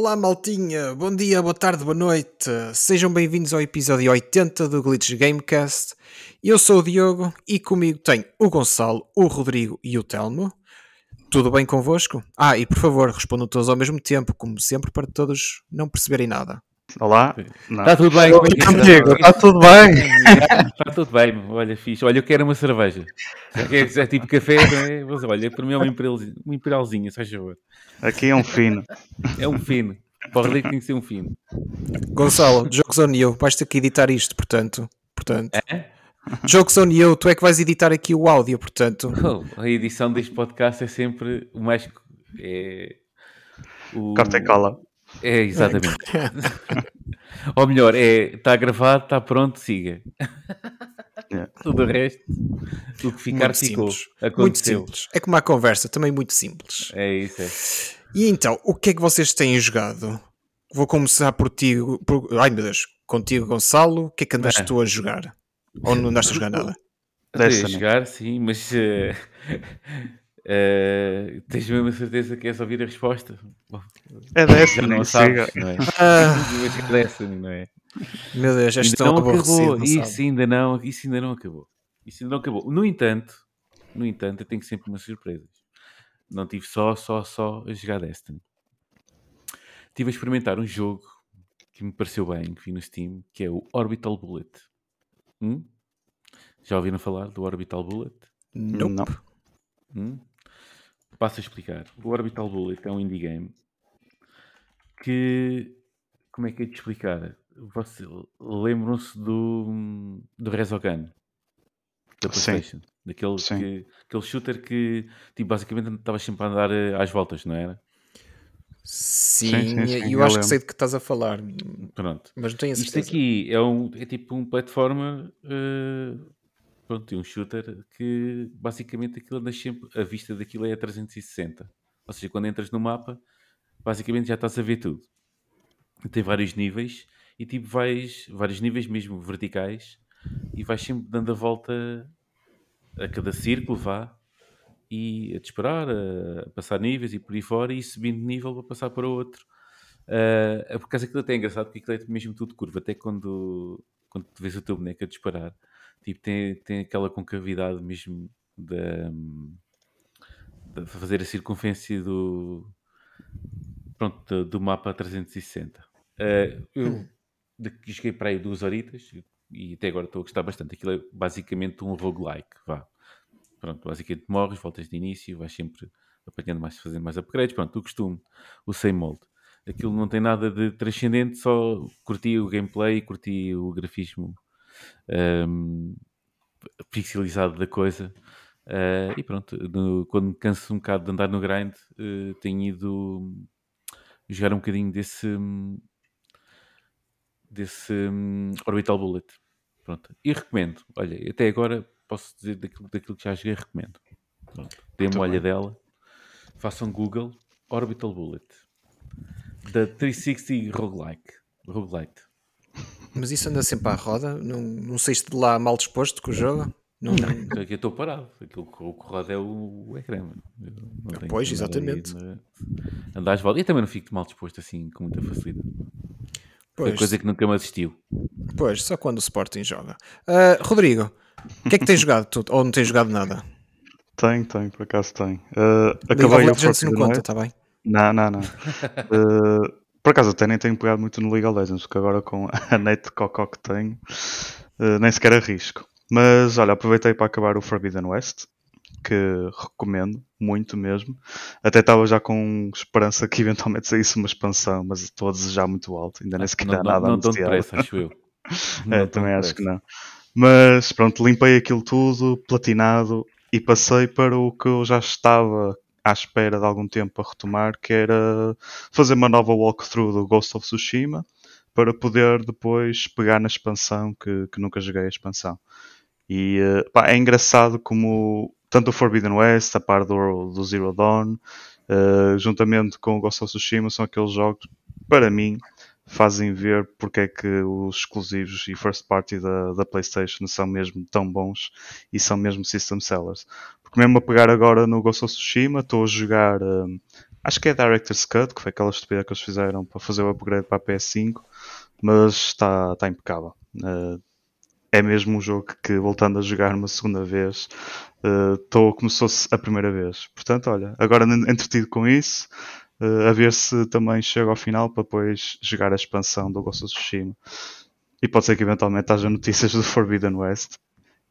Olá, maltinha. Bom dia, boa tarde, boa noite. Sejam bem-vindos ao episódio 80 do Glitch Gamecast. Eu sou o Diogo e comigo tenho o Gonçalo, o Rodrigo e o Telmo. Tudo bem convosco? Ah, e por favor, respondam todos ao mesmo tempo, como sempre, para todos não perceberem nada. Olá. Está tudo bem? Como é está tudo bem? Está tudo bem, olha, fixe. Olha, eu quero uma cerveja. É, é tipo café, não é? Mas olha, para mim é uma imperialzinha, uma imperialzinha, se faz favor. Aqui é um fino. É um fino. Para o Rodrigo tem que ser um fino. Gonçalo, Jogos on You, vais ter que editar isto, portanto. portanto. É? Jogos on You, tu é que vais editar aqui o áudio, portanto. Oh, a edição deste podcast é sempre o mais. É, o... Corta e cola. É, exatamente. Ou melhor, é, está gravado, está pronto, siga. Yeah. Tudo o resto, o que ficar muito ficou. simples. Muito simples. É como a conversa, também muito simples. É isso, é. E então, o que é que vocês têm jogado? Vou começar por ti. Por... Ai meu Deus, contigo, Gonçalo. O que é que andaste Ah. tu a jogar? Ou não andaste a jogar nada? Até a Destiny. jogar, sim, mas eh, eh, tens mesmo a certeza que és ouvir a resposta? É Destiny, não siga. sabes, não é? Ah, Mas é Destiny, não é? meu Deus, já Ainda estão não acabou, não isso sabe? ainda não, isso ainda não acabou. Isso ainda não acabou. No entanto, no entanto, eu tenho sempre umas surpresas. Não tive só, só, só a jogar Destiny. Estive a experimentar um jogo que me pareceu bem, que vi no Steam, que é o Orbital Bullet. Hum? Já ouviram falar do Orbital Bullet? Nope. Não. Hum? Passo a explicar. O Orbital Bullet é um indie game que. Como é que é de explicar? Você, lembram-se do, do Resogun da Sim. PlayStation? Daquele, Sim. que, aquele shooter que tipo, basicamente estava sempre a andar eh, às voltas, não era? Sim, Sim, sim, e sim, eu eu acho que sei do que estás a falar, Pronto. mas não tenho a Isto certeza. aqui é, um, é tipo um platformer, eh, pronto, um shooter que basicamente aquilo anda sempre, a vista daquilo é a 360. Ou seja, quando entras no mapa, basicamente já estás a ver tudo. Tem vários níveis e tipo vais, vários níveis mesmo verticais e vais sempre dando a volta a cada círculo, vá, e a disparar, a, a passar níveis e por aí fora e subindo de nível para passar para outro. É por causa aquilo até é engraçado porque aquilo é mesmo tudo curva, até quando, quando vês o teu boneco a disparar, tipo, tem, tem aquela concavidade mesmo da, de fazer a circunferência do, pronto, do, do mapa a 360. Ah, eu de- joguei para aí duas horitas e até agora estou a gostar bastante. Aquilo é basicamente um roguelike, vá. Pronto, basicamente morres, voltas de início, vais sempre apanhando mais, fazendo mais upgrades. Pronto, o costume, o same mold. Aquilo não tem nada de transcendente, só curti o gameplay, curti o grafismo ahm, pixelizado da coisa. Ah, e pronto, no- quando me canso um bocado de andar no grind, eh, tenho ido jogar um bocadinho desse, desse hum, Orbital Bullet. Pronto. E recomendo. Olha, até agora posso dizer daquilo, daquilo que já joguei, recomendo. Pronto. Dê uma Muito olha bem. dela. Façam Google Orbital Bullet. Da 360 Roguelike. Roguelite. Mas isso anda sempre à roda? Não, não saíste de lá mal disposto com o jogo? Não, Aqui eu estou parado. Aquilo que o que roda é o, o ecrã. não Pois, aí exatamente. na- Andar às voltas. E também não fico mal disposto assim com muita facilidade. Foi Pois, coisa que nunca me assistiu. pois, só quando o Sporting joga. Ah, Rodrigo, o que é que tens jogado tu? Ou não tens jogado nada? Tenho, tenho, por acaso tenho. Uh, League of acabei o Legends não conta, está bem? Não, não, não. Uh, por acaso até nem tenho pegado muito no League of Legends, porque agora com a net cocó que tenho, uh, nem sequer arrisco. Mas olha, aproveitei para acabar o Forbidden West, que recomendo muito mesmo. Até estava já com esperança que eventualmente saísse uma expansão, mas estou a desejar muito alto, ainda nem sequer não, há não, nada não tão depressa, acho eu. É, Não também acho que não. Mas pronto, limpei aquilo tudo, platinado e passei para o que eu já estava à espera de algum tempo a retomar, que era fazer uma nova walkthrough do Ghost of Tsushima para poder depois pegar na expansão que, que nunca joguei a expansão. E eh, pá, é engraçado como tanto o Forbidden West, a par do, do Zero Dawn, eh, juntamente com o Ghost of Tsushima, são aqueles jogos, para mim, fazem ver porque é que os exclusivos e first party da, da PlayStation são mesmo tão bons e são mesmo system sellers. Porque mesmo a pegar agora no Ghost of Tsushima, estou a jogar hum, Acho que é Director's Cut, que foi aquela estupidez que eles fizeram para fazer o upgrade para a PS5, mas está, está impecável. Uh, é mesmo um jogo que, voltando a jogar uma segunda vez, estou uh, como se fosse a primeira vez. Portanto, olha, agora entretido com isso, a ver se também chega ao final para depois jogar a expansão do Ghost of Tsushima. E pode ser que eventualmente haja notícias do Forbidden West.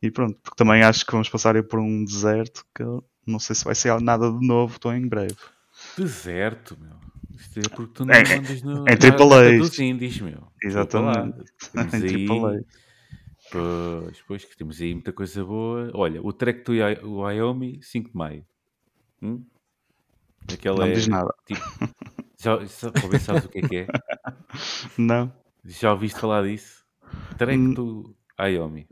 E pronto, porque também acho que vamos passar por um deserto que não sei se vai ser nada de novo, estou em breve. Deserto, meu. Isto é porque tu não é, andas no, em AAA. dos indies, meu. Exatamente. Em AAA. Pois, pois, que temos aí muita coisa boa. Olha, o Trek do Wyoming, 5 de maio. Hum? Aquela não é, diz nada. Tipo, já, já, talvez sabes o que é que é? Não. Já ouviste falar disso? Trek do Wyoming.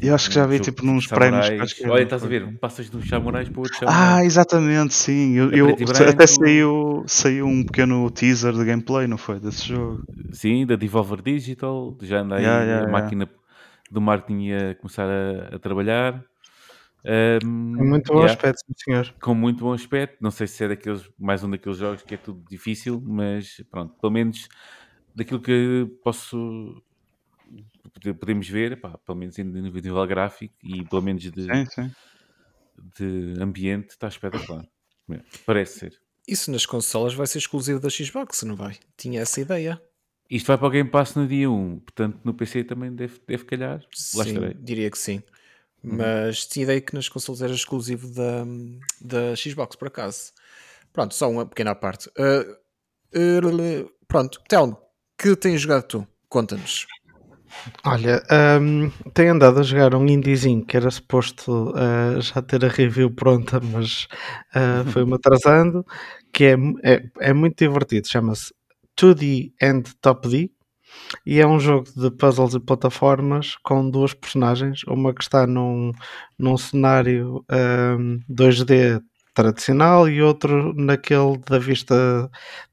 Eu acho que já vi um tipo nos prémios. Que Olha, estás a ver? Passas de um samurais para outro samurai. Ah, exatamente, sim. Eu, eu até saiu, saiu um pequeno teaser de gameplay, não foi? Desse jogo. Sim, da Devolver Digital. Já anda aí yeah, yeah, a máquina yeah. do marketing a começar a, a trabalhar. Um, com muito bom yeah, aspecto, senhor. Com muito bom aspecto. Não sei se é daqueles, mais um daqueles jogos que é tudo difícil, mas pronto, pelo menos daquilo que posso podemos ver, pá, pelo menos em nível gráfico e pelo menos de, sim, sim. de ambiente, está espetacular. Parece ser. Isso nas consolas vai ser exclusivo da Xbox, não vai? Tinha essa ideia. Isto vai para o Game Pass no dia 1, portanto no PC também deve, deve calhar. Sim, diria que sim. Uhum. Mas ideia que nas consolas era exclusivo da, da Xbox, por acaso. Pronto, só uma pequena parte. Uh, uh, pronto, Telmo, que tens jogado tu? Conta-nos. Olha, um, tenho andado a jogar um indiezinho que era suposto uh, já ter a review pronta, mas uh, foi-me atrasando, que é, é, é muito divertido, chama-se 2D and Top D, e é um jogo de puzzles e plataformas com duas personagens, uma que está num, num cenário um, 2D tradicional e outro naquele da vista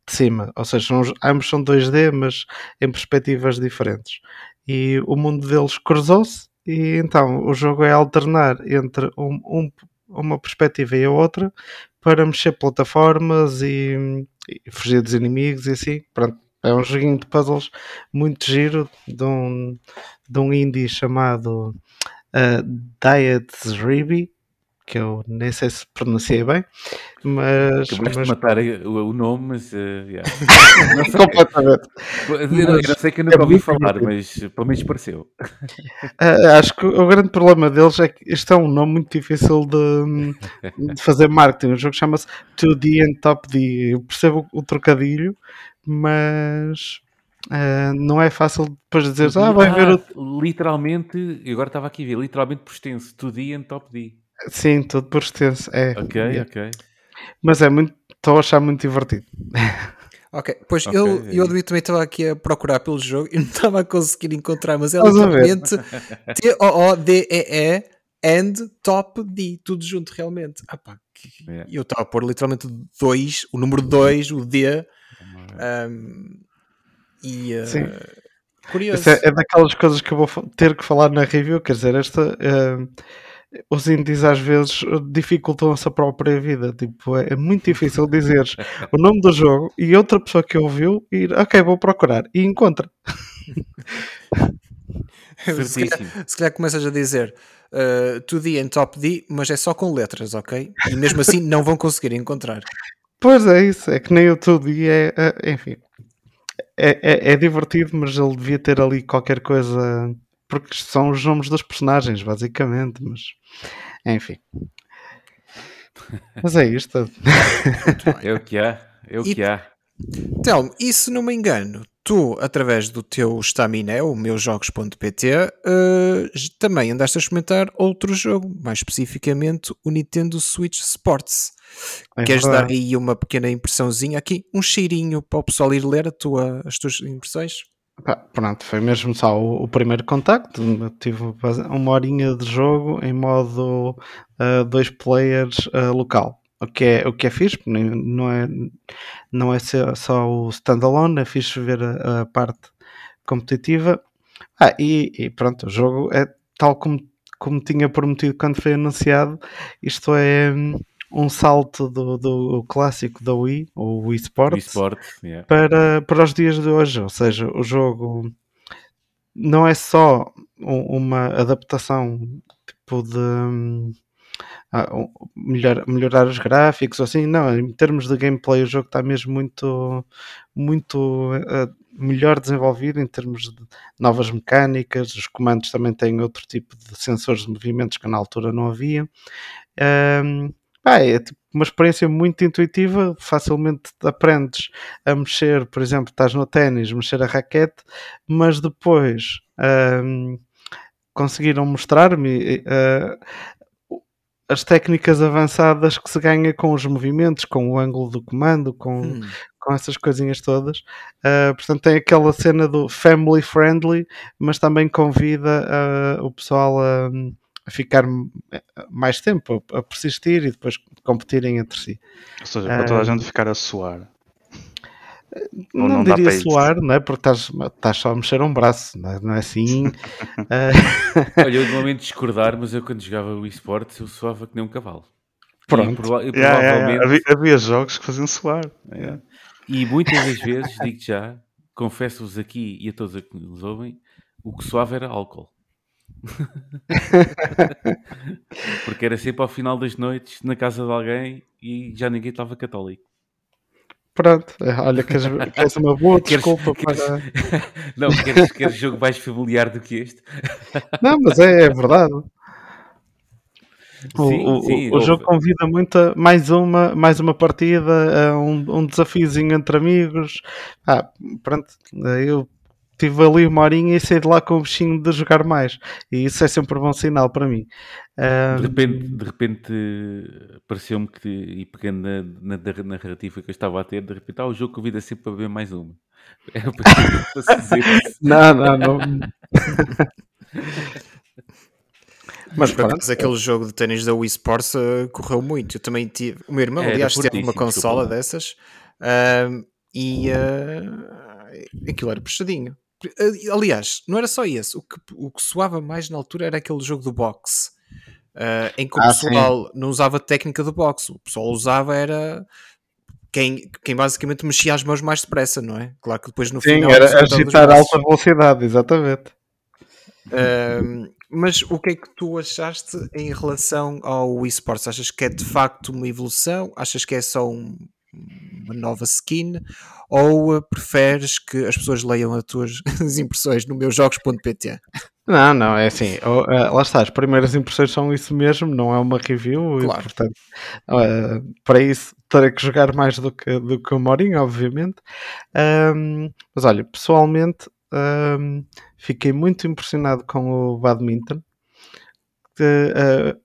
de cima, ou seja, são, ambos são 2D, mas em perspectivas diferentes e o mundo deles cruzou-se e então o jogo é alternar entre um, um, uma perspectiva e a outra para mexer plataformas e, e, fugir dos inimigos e assim. Pronto, é um joguinho de puzzles muito giro de um, de um indie chamado uh, Diet Ribi que eu nem sei se pronunciei bem, mas. Acabaste mas... de matar o, o nome, mas. Uh, yeah. não sei. Completamente. Eu, mas, eu sei que eu nunca é ouvi falar, mas pelo menos pareceu. Uh, acho que o grande problema deles é que este é um nome muito difícil de, de fazer marketing. O jogo chama-se 2D and Top D. Eu percebo o trocadilho, mas. Uh, não é fácil depois dizer, ah, vai ah, ver o... Literalmente, agora estava aqui a ver, literalmente por extenso, 2D and Top D. Sim, tudo por extenso. É. Ok, ok. Mas é muito. Estou a achar muito divertido. Ok, pois okay. eu, eu admito também estava aqui a procurar pelo jogo e não estava a conseguir encontrar, mas é literalmente T-O-O-D-E-E and top D, tudo junto realmente. Ah pá, yeah. eu estava a pôr literalmente 2, o número 2, o D. Um, e uh, Sim. curioso. É, é, daquelas coisas que eu vou ter que falar na review, quer dizer, esta. Uh, os indies às vezes dificultam a sua própria vida. Tipo, é, é muito difícil dizer o nome do jogo e outra pessoa que ouviu ir, ok, vou procurar e encontra. se, calhar, se calhar começas a dizer uh, 2D em top D, mas é só com letras, ok? E mesmo assim não vão conseguir encontrar. Pois é, isso, é que nem o 2D é, é enfim, é, é, é divertido, mas ele devia ter ali qualquer coisa porque são os nomes dos personagens, basicamente, mas enfim. Mas é isto. é o que há, é o que há. Telmo, e se não me engano, tu, através do teu Staminé, o meusjogos.pt, uh, também andaste a experimentar outro jogo, mais especificamente o Nintendo Switch Sports. É Queres verdade. dar aí uma pequena impressãozinha aqui, um cheirinho para o pessoal ir ler tua, as tuas impressões? Pronto, foi mesmo só o, o, primeiro contacto. Tive uma horinha de jogo em modo uh, dois players uh, local. O que, é, o que é fixe, não é, não é só o standalone, é fixe ver a, a parte competitiva. Ah, e, e, pronto, o jogo é tal como, como tinha prometido quando foi anunciado. Isto é um salto do, do clássico da Wii, o Wii Sports, Wii Sport, yeah. para, para os dias de hoje. Ou seja, o jogo não é só um- uma adaptação tipo de hum, ah, um- melhor, melhorar os gráficos ou assim, não, em termos de gameplay o jogo está mesmo muito muito eh, melhor desenvolvido em termos de novas mecânicas, os comandos também têm outro tipo de sensores de movimentos que na altura não havia. Hum, pá, é tipo uma experiência muito intuitiva, facilmente aprendes a mexer, por exemplo, estás no ténis, mexer a raquete, mas depois hum, conseguiram mostrar-me eh, as técnicas avançadas que se ganha com os movimentos, com o ângulo do comando, com, Hum. com essas coisinhas todas. Uh, portanto, tem aquela cena do family friendly, mas também convida uh, o pessoal a, a ficar mais tempo, a, persistir e depois competirem entre si. Ou seja, para toda a Ah, gente ficar a suar. Ou Não, não diria suar, não é? Porque estás, estás só a mexer um braço, não é, não é assim. Uh, Olha, eu de momento discordar, mas eu quando jogava o eSports eu suava que nem um cavalo. E, Pronto. prova- e Yeah, yeah, yeah. provavelmente, Havia, havia jogos que faziam suar. É. E muitas das vezes, digo já, confesso-vos aqui e a todos a que nos ouvem, o que suave era álcool. Porque era sempre ao final das noites na casa de alguém e já ninguém estava católico. pronto, olha, queres, queres uma boa desculpa queres- para. Não, queres, queres jogo mais familiar do que este? Não, mas é, é verdade. O, Sim, o- sim, o- o jogo convida muito a mais uma, mais uma partida, a um, um desafiozinho entre amigos. Ah, pronto, eu tive ali uma horinha e saí de lá com o bichinho de jogar mais. E isso é sempre um bom sinal para mim. Ah, De repente, de repente pareceu-me que, e pegando na, na, na narrativa que eu estava a ter, de repente, ah, o jogo convida sempre para beber mais uma. Era para para se dizer isso. Não, não, não. Mas pronto. acaso aquele jogo de ténis da Wii Sports eh, correu muito. Eu também tive. O meu irmão, Era aliás, teve uma consola desculpa dessas ahm, e eh, aquilo era puxadinho. Eh, Aliás, não era só esse. O que, o que soava mais na altura era aquele jogo do boxe. eh, em que o Ah, sim. pessoal não usava a técnica do boxe, o pessoal usava era quem, quem basicamente mexia as mãos mais depressa, não é? Claro que depois no Sim, final era resultava dos agitar a alta velocidade, exatamente. Um, mas o que é que tu achaste em relação ao eSports? Achas que é de facto uma evolução? Achas que é só um- uma nova skin? Ou uh, preferes que as pessoas leiam as tuas as impressões no meus jogos.pt? Não, não, é assim, eh, lá está, as primeiras impressões são isso mesmo, não é uma review, Claro. e portanto, eh, para isso terei que jogar mais do que, do que o Mourinho, obviamente. Ahm, mas olha, pessoalmente, ahm, fiquei muito impressionado com o badminton. Que, eh,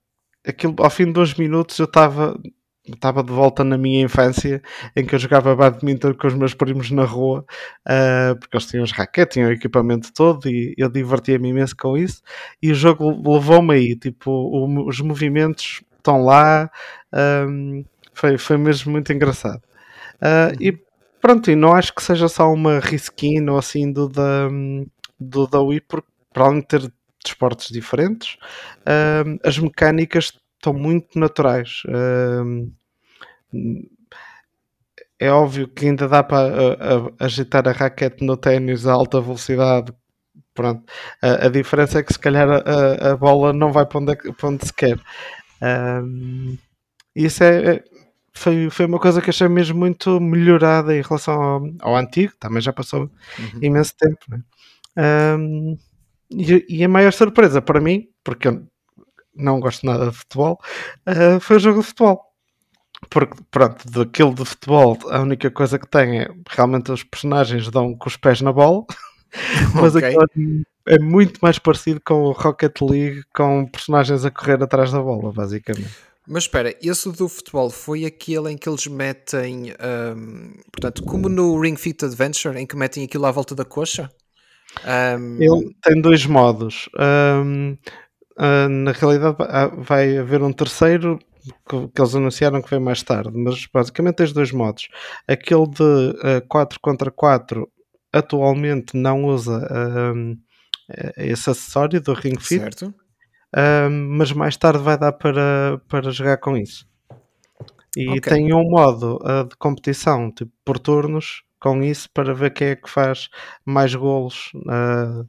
aquilo, ao fim de dois minutos eu estava estava de volta na minha infância em que eu jogava badminton com os meus primos na rua Uh, porque eles tinham os raquetes, tinham o equipamento todo e eu divertia-me imenso com isso. E o jogo levou-me aí, tipo, o- os movimentos estão lá, um, foi, foi mesmo muito engraçado. Uh, E pronto, e não acho que seja só uma reskin ou assim do da, do da Wii, porque para além de ter desportos diferentes, as mecânicas estão muito naturais. Um, é óbvio que ainda dá para agitar a raquete no ténis a alta velocidade. Pronto. A, a diferença é que se calhar a, a- bola não vai para onde, é para onde se quer. Isso é, é- foi, foi uma coisa que achei mesmo muito melhorada em relação ao, ao antigo, também já passou Uhum. imenso tempo. né? Ahm, e, e a maior surpresa para mim, porque eu não gosto nada de futebol, ah, foi o jogo de futebol. Porque, pronto, daquilo de futebol, a única coisa que tem é realmente os personagens dão com os pés na bola, mas Ok. aquilo é muito mais parecido com o Rocket League, com personagens a correr atrás da bola, basicamente. Mas espera, esse do futebol foi aquele em que eles metem, um, portanto, como no Ring Fit Adventure, em que metem aquilo à volta da coxa? Um, Ele tem dois modos. Ahm, ah, na realidade, vai- vai haver um terceiro que, que eles anunciaram que vem mais tarde, mas basicamente tens dois modos. Aquele de 4 contra 4 atualmente não usa esse acessório do Ring Fit, certo? mas mais tarde vai dar para, para jogar com isso. E Ok. tem um modo uh, de competição, tipo por turnos, com isso para ver quem é que faz mais golos. uh,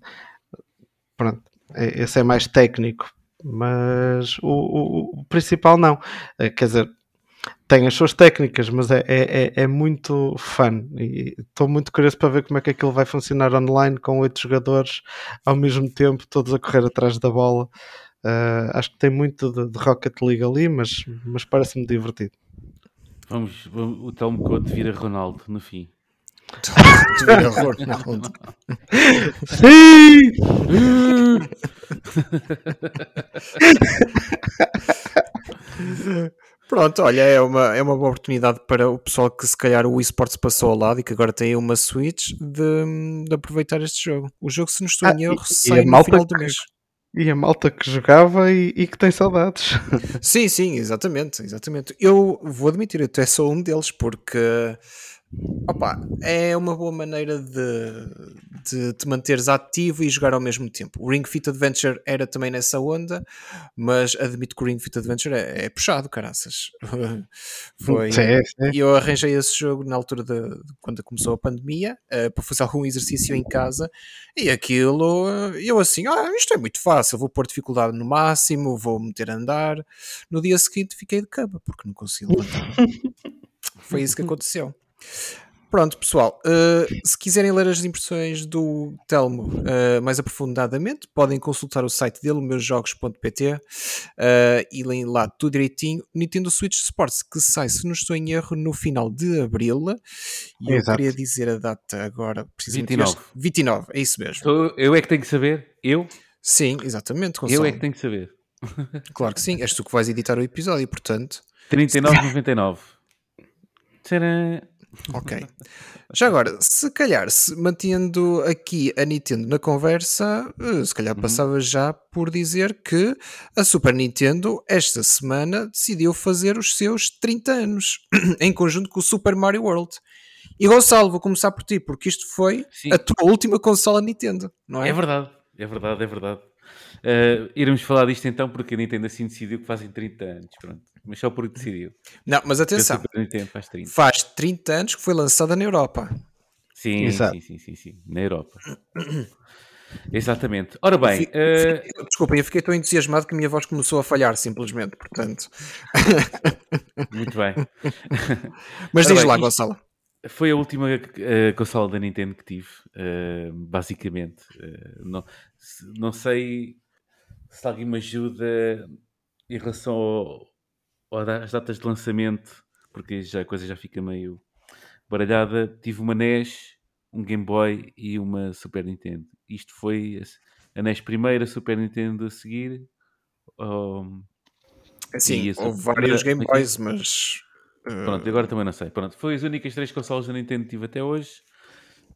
pronto, esse é mais técnico, mas o, o- o principal não. Eh, Quer dizer, tem as suas técnicas, mas é, é, é- é muito fun. E estou muito curioso para ver como é que aquilo vai funcionar online com oito jogadores ao mesmo tempo, todos a correr atrás da bola. Uh, acho que tem muito de, de Rocket League ali, mas, mas parece-me divertido. Vamos, vamos- o Telmo Conte vira Ronaldo no fim. Sim! Pronto, olha, é uma, é uma boa oportunidade para o pessoal que se calhar o eSports passou ao lado e que agora tem uma Switch de, de aproveitar este jogo. O jogo, se não estou Ah, em e- erro, e sai a no malta final do que- mês. E a malta que jogava e, e que tem saudades. Sim, sim, exatamente, exatamente. Eu vou admitir, eu até sou um deles, porque opa, é uma boa maneira de, de te manteres ativo e jogar ao mesmo tempo. O Ring Fit Adventure era também nessa onda, mas admito que o Ring Fit Adventure é, é puxado, caraças. Foi, e eu arranjei esse jogo na altura de, de quando começou a pandemia eh, para fazer algum exercício em casa e aquilo eh, eu assim, ah, isto é muito fácil, vou pôr dificuldade no máximo, vou meter a andar. No dia seguinte fiquei de cama porque não consegui levantar. Foi isso que aconteceu. Pronto, pessoal, eh, se quiserem ler as impressões do Telmo eh, mais aprofundadamente, podem consultar o site dele, meusjogos.pt, eh, e leem lá tudo direitinho. Nintendo Switch Sports, que sai, se não estou em erro, no final de abril. E eu queria dizer a data agora, precisamente 29. este- 29, é isso mesmo. Sou- eu é que tenho que saber. Eu? Sim, exatamente, Eu é que tenho que saber. Claro que sim, és tu que vais editar o episódio, portanto. 39,99. Tcharam! Ok. Já agora, se calhar, se mantendo aqui a Nintendo na conversa, eh, se calhar passava já por dizer que a Super Nintendo, esta semana, decidiu fazer os seus 30 anos, em conjunto com o Super Mario World. E Gonçalo, vou começar por ti, porque isto foi Sim. a tua última consola Nintendo, não é? É verdade, é verdade, é verdade. Uh, iremos falar disto então porque a Nintendo assim decidiu que fazem 30 anos. Pronto. Mas só porque decidiu. Não, mas atenção, faz 30. faz 30 anos que foi lançada na Europa. Sim, sim, sim, sim, sim. Na Europa. Exatamente. Ora bem, Fico- uh, fico- Desculpem, eu fiquei tão entusiasmado que a minha voz começou a falhar, simplesmente, portanto. muito bem. Mas Ora diz bem, lá, Gonçalo. Foi a última uh, consola da Nintendo que tive, uh, basicamente. Uh, não, não sei se alguém me ajuda em relação ao- às datas de lançamento, porque já, a coisa já fica meio baralhada. Tive uma NES, um Game Boy e uma Super Nintendo. Isto foi a, NES primeira, a Super Nintendo a seguir. um, Sim, houve vários Game Boys, mas. uh, Pronto, agora também não sei. Pronto, foi as únicas três consolas da Nintendo que tive até hoje.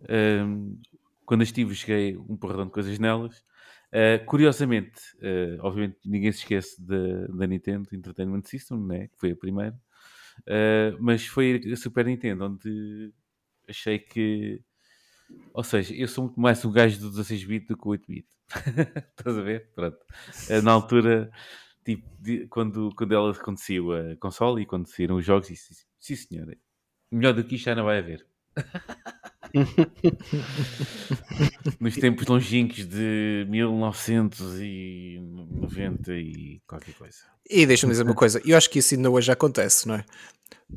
Ahm, quando as tive, cheguei um porradão de coisas nelas. Ah, curiosamente, ah, obviamente ninguém se esquece da, Nintendo Entertainment System, né? que foi a primeira. Ah, mas foi a Super Nintendo onde achei que. Ou seja, eu sou muito mais um gajo do 16-bit do que o 8-bit. Estás a ver? Pronto. Na altura, tipo, de- quando, quando ela aconteceu a console e quando saíram os jogos, disse: Sim, senhora, melhor do que isto já não vai haver. Nos tempos longínquos de 1990 e qualquer coisa. E deixa-me dizer uma coisa, eu acho que isso ainda hoje acontece, não é?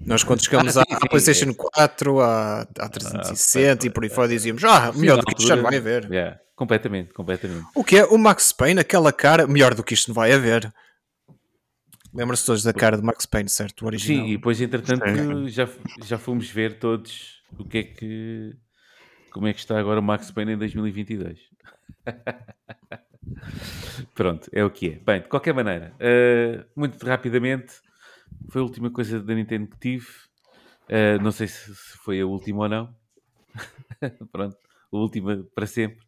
Nós quando chegamos Ah, à, sim, à sim, PlayStation é. 4, à, à 360 e por aí fora dizíamos, ah, melhor do que isto já não vai haver. Yeah, completamente, completamente. O que é? O Max Payne, aquela cara, melhor do que isto não vai haver. Lembra-se todos da cara de Max Payne, certo? O original. Sim, e depois, entretanto, já, já fomos ver todos o que é que. Como é que está agora o Max Payne em 2022. Pronto, é o que é. Bem, de qualquer maneira, eh, muito rapidamente, foi a última coisa da Nintendo que tive. Eh, não sei se, se foi a última ou não. Pronto, a última para sempre.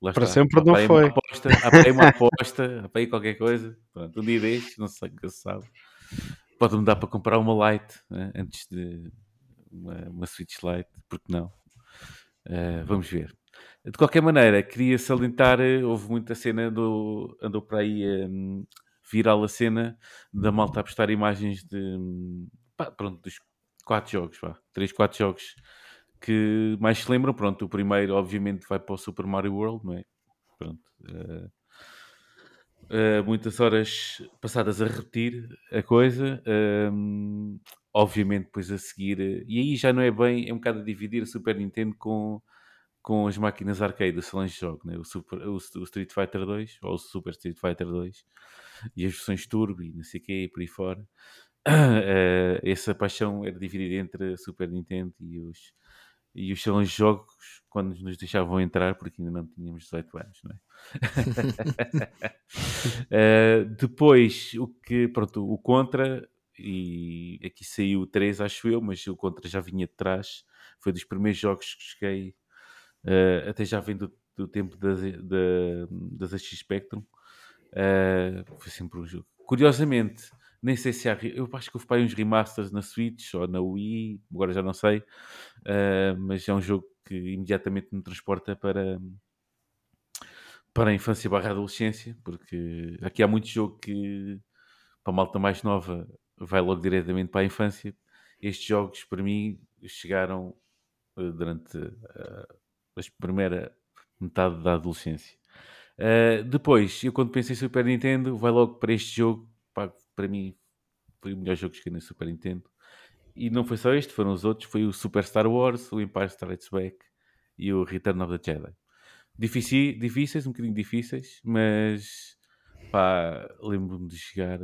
Lá Para está. sempre não foi. Uma aposta, apaguei uma aposta, apaguei qualquer coisa. Pronto, um dia destes, não sei o que se sabe. Pode-me dar para comprar uma Lite né, antes de uma, uma Switch Lite, porque não? Eh, vamos ver. De qualquer maneira, queria salientar, eh, houve muita cena do. andou para aí hum, viral a cena da malta a postar imagens de pá, pronto, dos quatro jogos, pá, três, quatro jogos que mais se lembram. Pronto, o primeiro, obviamente, vai para o Super Mario World, não é? Pronto. Uh, uh, muitas horas passadas a repetir a coisa. Um, obviamente, depois a seguir. E aí já não é bem, é um bocado a dividir a Super Nintendo com, com as máquinas arcade, os salões de jogo, né? o, Super, o, o, Street Fighter 2 ou o Super Street Fighter 2 e as versões Turbo e não sei o que, e por aí fora. Uh, essa paixão era dividida entre a Super Nintendo e os, e os salões de jogos quando nos deixavam entrar, porque ainda não tínhamos 18 anos, não é? uh, depois, o que, pronto, o Contra, e aqui saiu o 3, acho eu, mas o Contra já vinha de trás, foi dos primeiros jogos que cheguei, uh, até já vem do, do tempo das, da, das AX Spectrum, uh, foi sempre um jogo. Curiosamente, nem sei se há. Eu acho que houve para uns remasters na Switch ou na Wii, agora já não sei. Uh, mas é um jogo que imediatamente me transporta para, para a infância barra adolescência, porque aqui há muito jogo que para a malta mais nova vai logo diretamente para a infância. Estes jogos, para mim, chegaram uh, durante uh, a primeira metade da adolescência. Uh, depois, eu quando penso em Super Nintendo, vai logo para este jogo pá, para mim foi o melhor jogo que joguei na Super Nintendo. E não foi só este, foram os outros. Foi o Super Star Wars, o Empire Strikes Back e o Return of the Jedi. Difíceis, um bocadinho difíceis, mas lembro-me de jogar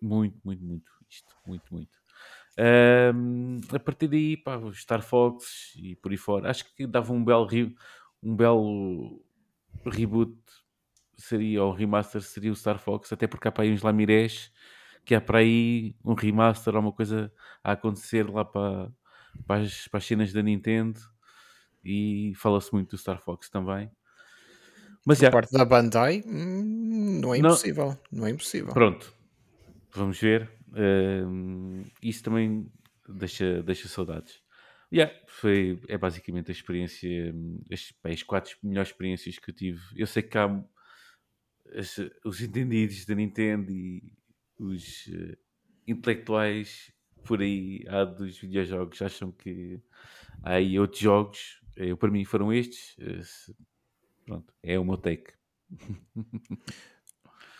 muito, muito, muito isto. Muito, muito. Um, a partir daí, pá, Star Fox e por aí fora, acho que dava um belo, um belo reboot seria, ou remaster seria o Star Fox, até porque há para aí uns lamirés que há para aí um remaster ou uma coisa a acontecer lá para, para, as, para as cenas da Nintendo e fala-se muito do Star Fox também. Mas Por parte da Bandai, hum, não é impossível. Não, não é impossível. Pronto, vamos ver. Uh, isso também deixa, deixa saudades. Yeah, foi, é basicamente a experiência, as, as quatro melhores experiências que eu tive. Eu sei que há as, os entendidos da Nintendo e os uh, intelectuais por aí há dos videojogos acham que há aí outros jogos. Eu, para mim foram estes. Uh, pronto, é o meu take.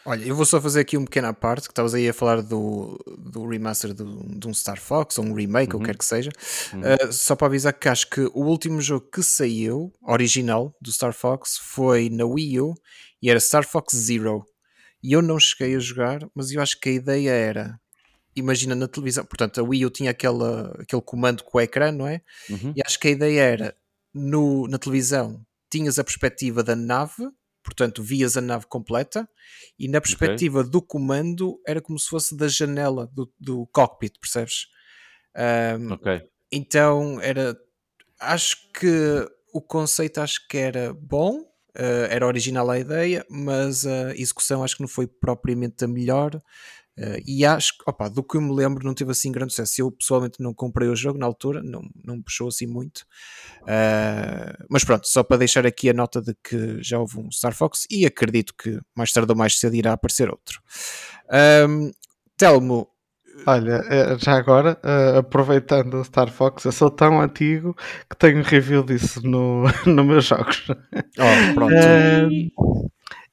Olha, eu vou só fazer aqui um pequeno à parte, que estavas aí a falar do, do remaster de, de um Star Fox, ou um remake, uhum. ou quer que seja. Uhum. Uh, só para avisar que acho que o último jogo que saiu, original, do Star Fox, foi na Wii U, e era Star Fox Zero. E eu não cheguei a jogar, mas eu acho que a ideia era. Imagina na televisão, portanto, a Wii U tinha aquela, aquele comando com o ecrã, não é? Uhum. E acho que a ideia era no, na televisão tinhas a perspectiva da nave, portanto, vias a nave completa, e na perspectiva okay. do comando era como se fosse da janela do, do cockpit, percebes? Um, ok. Então era. Acho que o conceito acho que era bom, Uh, era original a ideia, mas a execução acho que não foi propriamente a melhor. Uh, e acho que, opa, do que eu me lembro, não teve assim grande sucesso. Eu pessoalmente não comprei o jogo na altura, não, não me puxou assim muito. Uh, mas pronto, só para deixar aqui a nota de que já houve um Star Fox e acredito que mais tarde ou mais cedo irá aparecer outro. Um, Telmo, Olha, eh, já agora, uh, aproveitando o Star Fox, eu sou tão antigo que tenho review disso no, no meus jogos. Oh, pronto.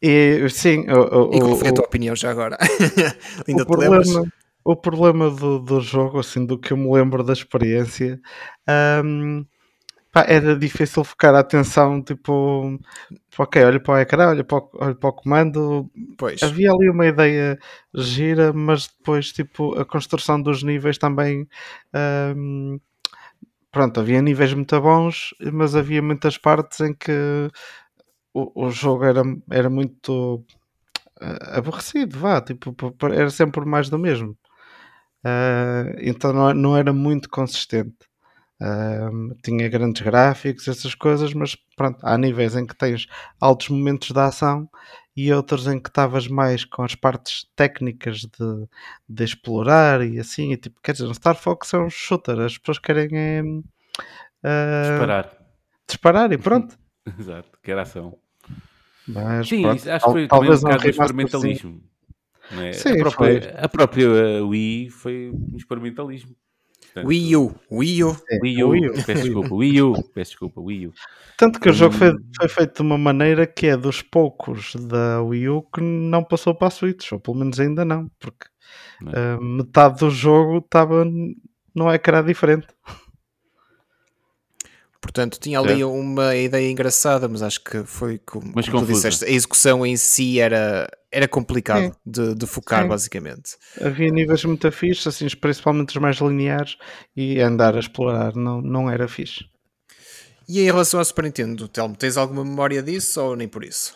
E sim, o, o, e qual foi a tua opinião já agora? Ainda o problema, o problema do, do jogo, assim, do que eu me lembro da experiência, um, pá, era difícil focar a atenção, tipo, ok, olha para o ecrã, olha para o, olha para o comando. Pois. Havia ali uma ideia gira, mas depois, tipo, a construção dos níveis também. Um, pronto, havia níveis muito bons, mas havia muitas partes em que o, o jogo era, era muito uh, aborrecido, vá, tipo, era sempre mais do mesmo. Uh, então não, não era muito consistente. Um, tinha grandes gráficos, essas coisas, mas pronto, há níveis em que tens altos momentos de ação e outros em que estavas mais com as partes técnicas de, de explorar e assim, e tipo, quer dizer, no Star Fox é um shooter, as pessoas querem é, uh, disparar. disparar e pronto. Exato, quer ação. Mas, Sim, pronto, acho que foi talvez um bocado um experimentalismo. não é? Sim, a, própria, foi. a própria Wii foi um experimentalismo. Portanto, Wii U, Wii U. É, Wii U, Wii U. peço desculpa, Wii U, peço desculpa, Wii U. Tanto que o jogo foi, Hum. foi feito de uma maneira que é dos poucos da Wii U que não passou para a Switch, ou pelo menos ainda não, porque Não. ah, metade do jogo estava não é que era diferente. Portanto, tinha ali uma ideia engraçada, mas acho que foi como, Mas como tu disseste, a execução em si era, era complicado de, de focar, Sim. basicamente. Havia níveis muito fixes, assim, principalmente os mais lineares, e andar a explorar não, não era fixe. E em relação ao Super Nintendo, Telmo, tens alguma memória disso ou nem por isso?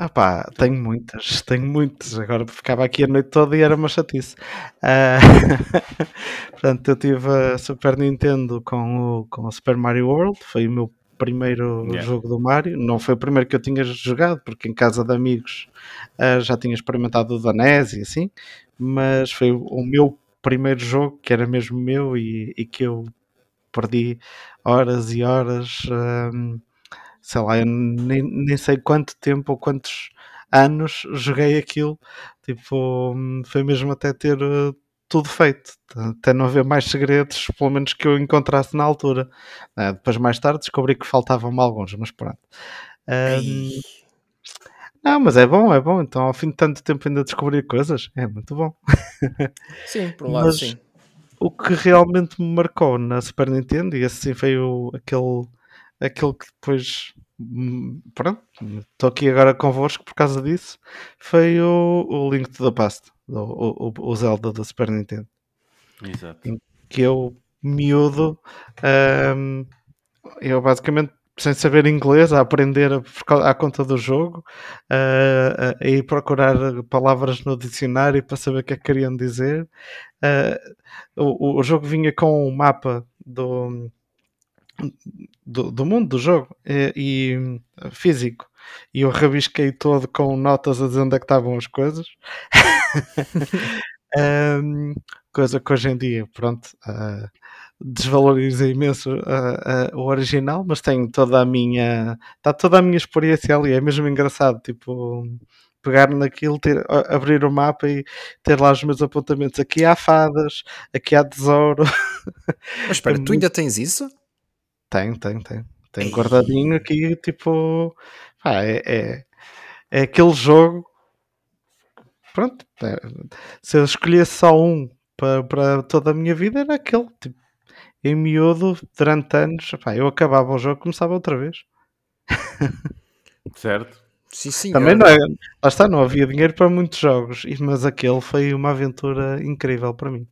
Ah pá, tenho muitas, tenho muitas. Agora ficava aqui a noite toda e era uma chatice. Ah, Portanto, eu tive a Super Nintendo com o, com o Super Mario World, foi o meu primeiro Yeah. jogo do Mario. Não foi o primeiro que eu tinha jogado, porque em casa de amigos ah, já tinha experimentado o da NES e assim, mas foi o, meu primeiro jogo, que era mesmo meu e, e que eu perdi horas e horas. ahm, sei lá, eu nem, nem sei quanto tempo ou quantos anos joguei aquilo. Tipo, foi mesmo até ter eh, tudo feito, até não haver mais segredos, pelo menos que eu encontrasse na altura. Ah, depois, mais tarde, descobri que faltavam-me alguns, mas pronto. Ei, não, mas é bom, é bom. Então, ao fim de tanto tempo, ainda descobrir coisas é muito bom. sim, por um lado, Mas- sim. o que realmente me marcou na Super Nintendo, e esse sim foi o, aquele, aquele que depois, pronto, estou aqui agora convosco por causa disso, foi o, o Link to the Past, o, o, o Zelda da Super Nintendo. Exato. Que eu, miúdo, hum, eu basicamente, sem saber inglês, a aprender à conta do jogo, a, a- a ir procurar palavras no dicionário para saber o que é que queriam dizer. O, o- o jogo vinha com um mapa do, do, do mundo do jogo e, e, físico. E eu rabisquei todo com notas a dizer onde é que estavam as coisas. Ahm, coisa que hoje em dia pronto ah, desvaloriza imenso ah, ah, o original mas tenho toda a minha está toda a minha experiência ali. É mesmo engraçado tipo pegar naquilo ter, abrir o mapa e ter lá os meus apontamentos. Aqui há fadas aqui há tesouro. Mas espera, é tu muito- ainda tens isso? Tenho, tenho, tenho. Tenho Ei. guardadinho aqui, tipo. pá, é, é, é aquele jogo. Pronto. é, se eu escolhesse só um para, para toda a minha vida, era aquele. Tipo, em miúdo, durante anos, pá, eu acabava o jogo e começava outra vez. Certo? Sim, sim. Também não é. Lá está, não havia dinheiro para muitos jogos, mas aquele foi uma aventura incrível para mim.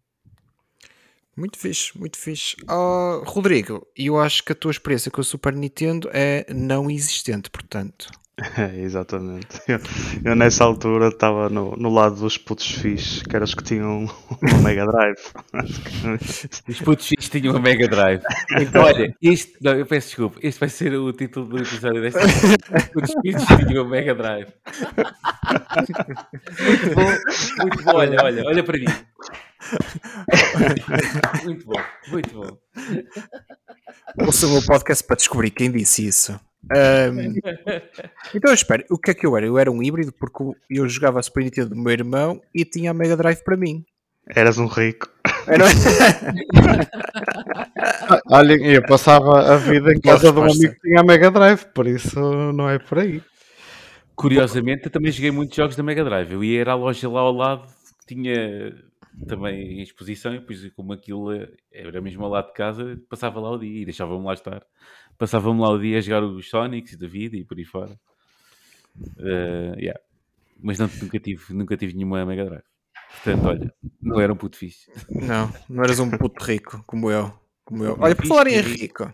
Muito fixe, muito fixe. Oh, Rodrigo, eu acho que a tua experiência com a Super Nintendo é não existente, portanto. É, exatamente. Eu, eu nessa altura estava no, no lado dos putos fixes, que eram os que tinham uma Mega Drive. Os putos fixos tinham uma Mega Drive. Então, olha, isto, não, eu peço desculpa, este vai ser o título do episódio desta. Os putos fixos tinham uma Mega Drive. Muito bom, muito bom, olha, olha, olha para mim. Muito bom, muito bom. Ouça o meu podcast para descobrir quem disse isso. Ahm, então, espera, o que é que eu era? Eu era um híbrido porque eu jogava a Super Nintendo do meu irmão e tinha a Mega Drive para mim. Eras um rico. Era... Olhem, eu passava a vida em casa de um amigo que tinha a Mega Drive, por isso não é por aí. Curiosamente, eu também joguei muitos jogos da Mega Drive. Eu ia à loja lá ao lado, que tinha também em exposição, e depois, como aquilo era mesmo lado de casa, passava lá o dia e deixava-me lá estar. Passava-me lá o dia a jogar os Sonics da vida e por aí fora. Eh, yeah. Mas não, nunca, tive, nunca tive nenhuma Mega Drive. Portanto, olha, não era um puto fixe. Não, não eras um puto rico como eu. Como eu. Olha, por falar em rico,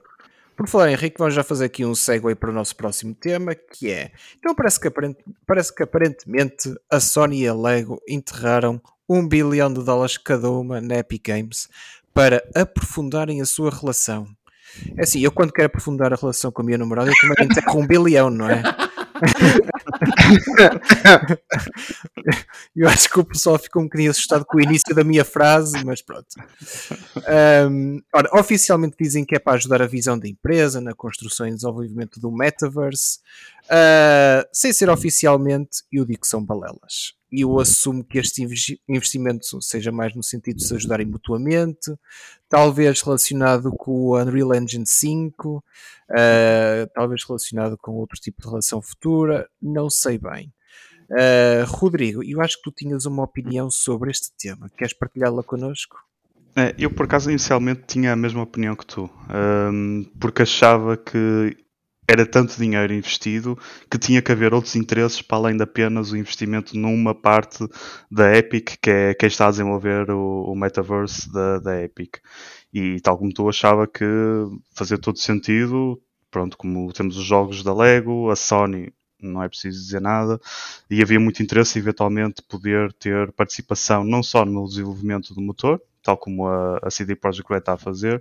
por falar em vamos já fazer aqui um segue para o nosso próximo tema, que é. Então parece que, aparent, parece que aparentemente a Sony e a Lego enterraram um bilhão de dólares cada uma na Epic Games para aprofundarem a sua relação. É assim, eu quando quero aprofundar a relação com a minha namorada, eu também enterro um bilhão, não é? Eu acho que o pessoal ficou um bocadinho assustado com o início da minha frase, mas pronto. Um, ora, oficialmente dizem que é para ajudar a visão da empresa na construção e desenvolvimento do metaverse. Uh, sem ser oficialmente, eu digo que são balelas. E eu assumo que este investimento seja mais no sentido de se ajudarem mutuamente, talvez relacionado com o Unreal Engine 5, uh, talvez relacionado com outro tipo de relação futura, não sei bem. Uh, Rodrigo, eu acho que tu tinhas uma opinião sobre este tema. Queres partilhá-la connosco? É, eu, por acaso, inicialmente tinha a mesma opinião que tu, um, porque achava que era tanto dinheiro investido que tinha que haver outros interesses para além de apenas o investimento numa parte da Epic, que é quem está a desenvolver o, o metaverse da, da Epic. E tal como tu achava que fazia todo sentido, pronto, como temos os jogos da Lego, a Sony não é preciso dizer nada, e havia muito interesse eventualmente poder ter participação não só no desenvolvimento do motor, tal como a, a CD Projekt Red está a fazer,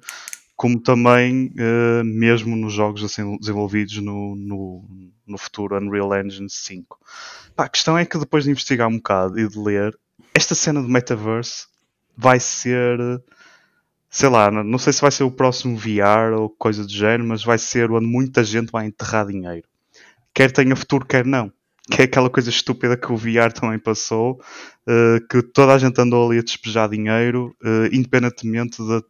como também uh, mesmo nos jogos assim, desenvolvidos no, no, no, futuro Unreal Engine 5. Pá, a questão é que depois de investigar um bocado e de ler, esta cena do metaverse vai ser, sei lá, não sei se vai ser o próximo VR ou coisa do género, mas vai ser onde muita gente vai enterrar dinheiro. Quer tenha futuro, quer não que é aquela coisa estúpida que o VR também passou, uh, que toda a gente andou ali a despejar dinheiro, uh, independentemente da,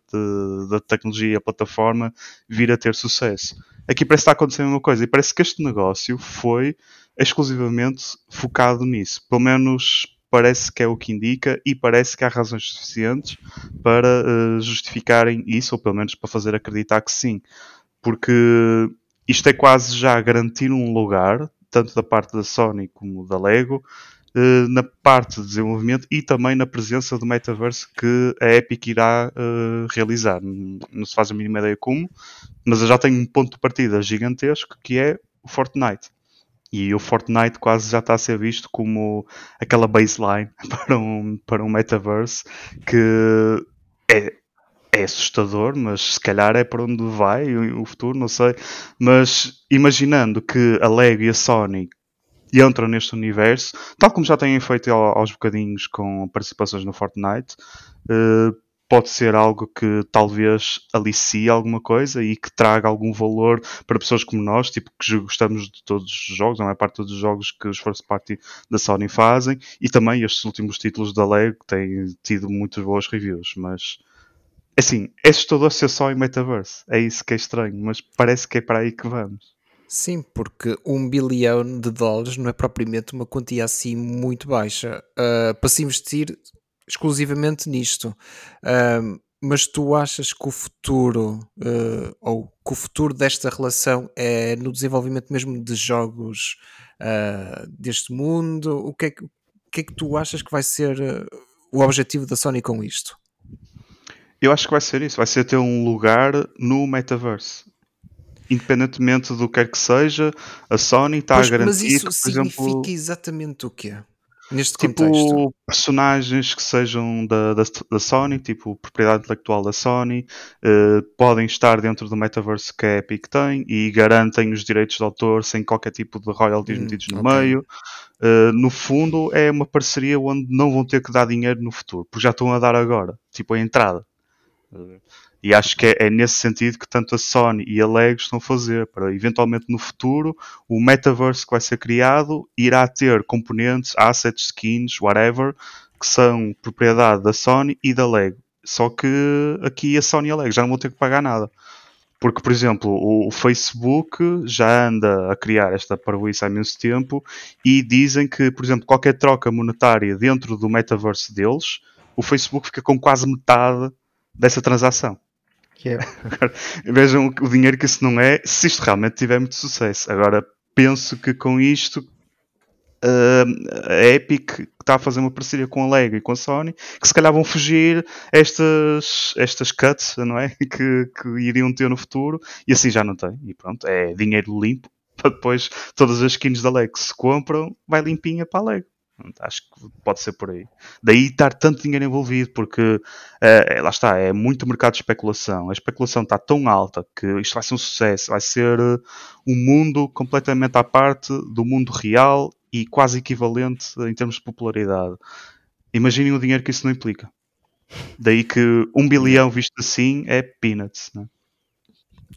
da tecnologia e a plataforma vir a ter sucesso. Aqui parece que está acontecendo a mesma coisa, e parece que este negócio foi exclusivamente focado nisso. Pelo menos parece que é o que indica, e parece que há razões suficientes para uh, justificarem isso, ou pelo menos para fazer acreditar que sim. Porque isto é quase já garantir um lugar tanto da parte da Sony como da Lego, eh, na parte de desenvolvimento e também na presença do metaverse que a Epic irá uh, realizar. Não se faz a mínima ideia como, mas eu já tenho um ponto de partida gigantesco que é o Fortnite. E o Fortnite quase já está a ser visto como aquela baseline para um, para um metaverse que é, é assustador, mas se calhar é para onde vai o futuro, não sei. Mas imaginando que a Lego e a Sony entram neste universo, tal como já têm feito aos bocadinhos com participações no Fortnite, uh, pode ser algo que talvez alicie alguma coisa e que traga algum valor para pessoas como nós, tipo que gostamos de todos os jogos, a maior parte dos jogos que os first party da Sony fazem, e também estes últimos títulos da Lego têm tido muitas boas reviews, mas Assim, é assustador ser só em metaverse. É isso que é estranho, mas parece que é para aí que vamos. Sim, porque um bilhão de dólares não é propriamente uma quantia assim muito baixa uh, para se investir exclusivamente nisto. Uh, mas tu achas que o futuro uh, ou que o futuro desta relação é no desenvolvimento mesmo de jogos deste mundo? O que, é que, o que é que tu achas que vai ser o objetivo da Sony com isto? Eu acho que vai ser isso, vai ser ter um lugar no metaverse. Independentemente do que quer que seja, a Sony está a garantir. Mas isso que, significa exemplo, exatamente o quê? Neste tipo, contexto. personagens que sejam da, da, da, Sony, tipo propriedade intelectual da Sony, uh, podem estar dentro do metaverse que a Epic tem e garantem os direitos de autor sem qualquer tipo de royalties hum, metidos no okay. meio. Uh, no fundo, é uma parceria onde não vão ter que dar dinheiro no futuro, porque já estão a dar agora, tipo a entrada. E acho que é, é, nesse sentido que tanto a Sony e a Lego estão a fazer, para eventualmente no futuro o metaverse que vai ser criado irá ter componentes, assets, skins, whatever, que são propriedade da Sony e da Lego. Só que aqui a Sony e a Lego já não vão ter que pagar nada. Porque, por exemplo, o, o Facebook já anda a criar esta parvoíce há imenso tempo e dizem que, por exemplo, qualquer troca monetária dentro do metaverse deles, o Facebook fica com quase metade dessa transação. É. vejam o dinheiro que isso não é, se isto realmente tiver muito sucesso. Agora, penso que com isto uh, a Epic está a fazer uma parceria com a Lego e com a Sony, que se calhar vão fugir estas, estas cuts, não é? Que, que iriam ter no futuro, e assim já não tem. E pronto, é dinheiro limpo para depois todas as skins da Lego que se compram, vai limpinha para a Lego. Acho que pode ser por aí. Daí estar tanto dinheiro envolvido, porque é, lá está, é muito mercado de especulação. A especulação está tão alta que isto vai ser um sucesso, vai ser uh, um mundo completamente à parte do mundo real e quase equivalente em termos de popularidade. Imaginem o dinheiro que isso não implica. Daí que um bilhão visto assim é peanuts, né?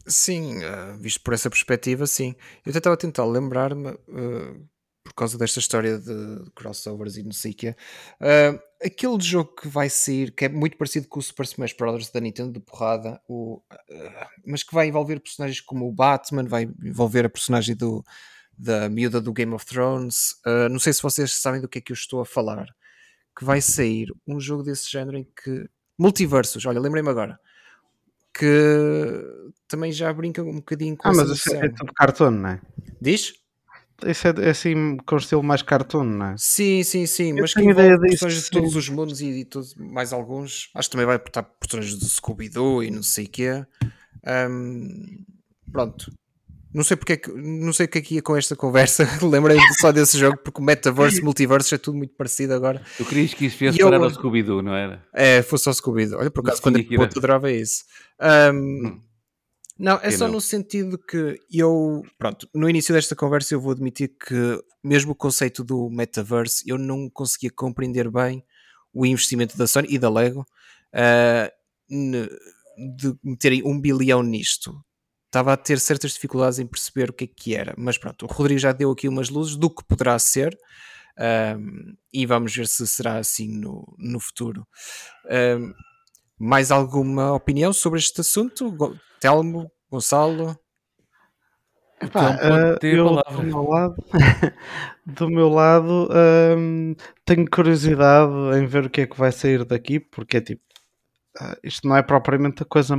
Sim, uh, visto por essa perspectiva, sim. Eu até estava a tentar lembrar-me. Uh causa desta história de crossovers e não sei o que uh, aquele jogo que vai sair, que é muito parecido com o Super Smash Bros. da Nintendo de porrada, o, uh, mas que vai envolver personagens como o Batman, vai envolver a personagem do, da miúda do Game of Thrones. Uh, não sei se vocês sabem do que é que eu estou a falar. Que vai sair um jogo desse género em que. Multiversos, olha, lembrei-me agora. Que também já brinca um bocadinho com Ah, mas isso é tudo cartoon, não é? Diz? Isso é, é assim com estilo mais cartoon, não é? Sim, sim, sim. Eu mas que tenho envolve ideia disso, de sim. todos os mundos e, e todos, mais alguns. Acho que também vai estar personagens do Scooby-Doo e não sei o quê. Ahm, pronto. Não sei porque é que, não sei o que é que ia com esta conversa. Lembrei só desse jogo porque o Metaverse, Multiverse é tudo muito parecido agora. Tu querias que isso viesse eu- parar ao Scooby-Doo, não era? É, fosse só Scooby-Doo. Olha, por acaso, quando eu que adorava isso. Ahm, Hum. Não, é só não. no sentido que eu, pronto, no início desta conversa eu vou admitir que mesmo o conceito do metaverse eu não conseguia compreender bem o investimento da Sony e da Lego ah, ne- de meterem um bilhão nisto. Estava a ter certas dificuldades em perceber o que é que era, mas pronto, o Rodrigo já deu aqui umas luzes do que poderá ser ahm, e vamos ver se será assim no, no futuro. Ahm, mais alguma opinião sobre este assunto? Telmo, Gonçalo? Epá, Então, a eu, do meu lado, do meu lado hum, tenho curiosidade em ver o que é que vai sair daqui, porque é tipo, isto não é propriamente a coisa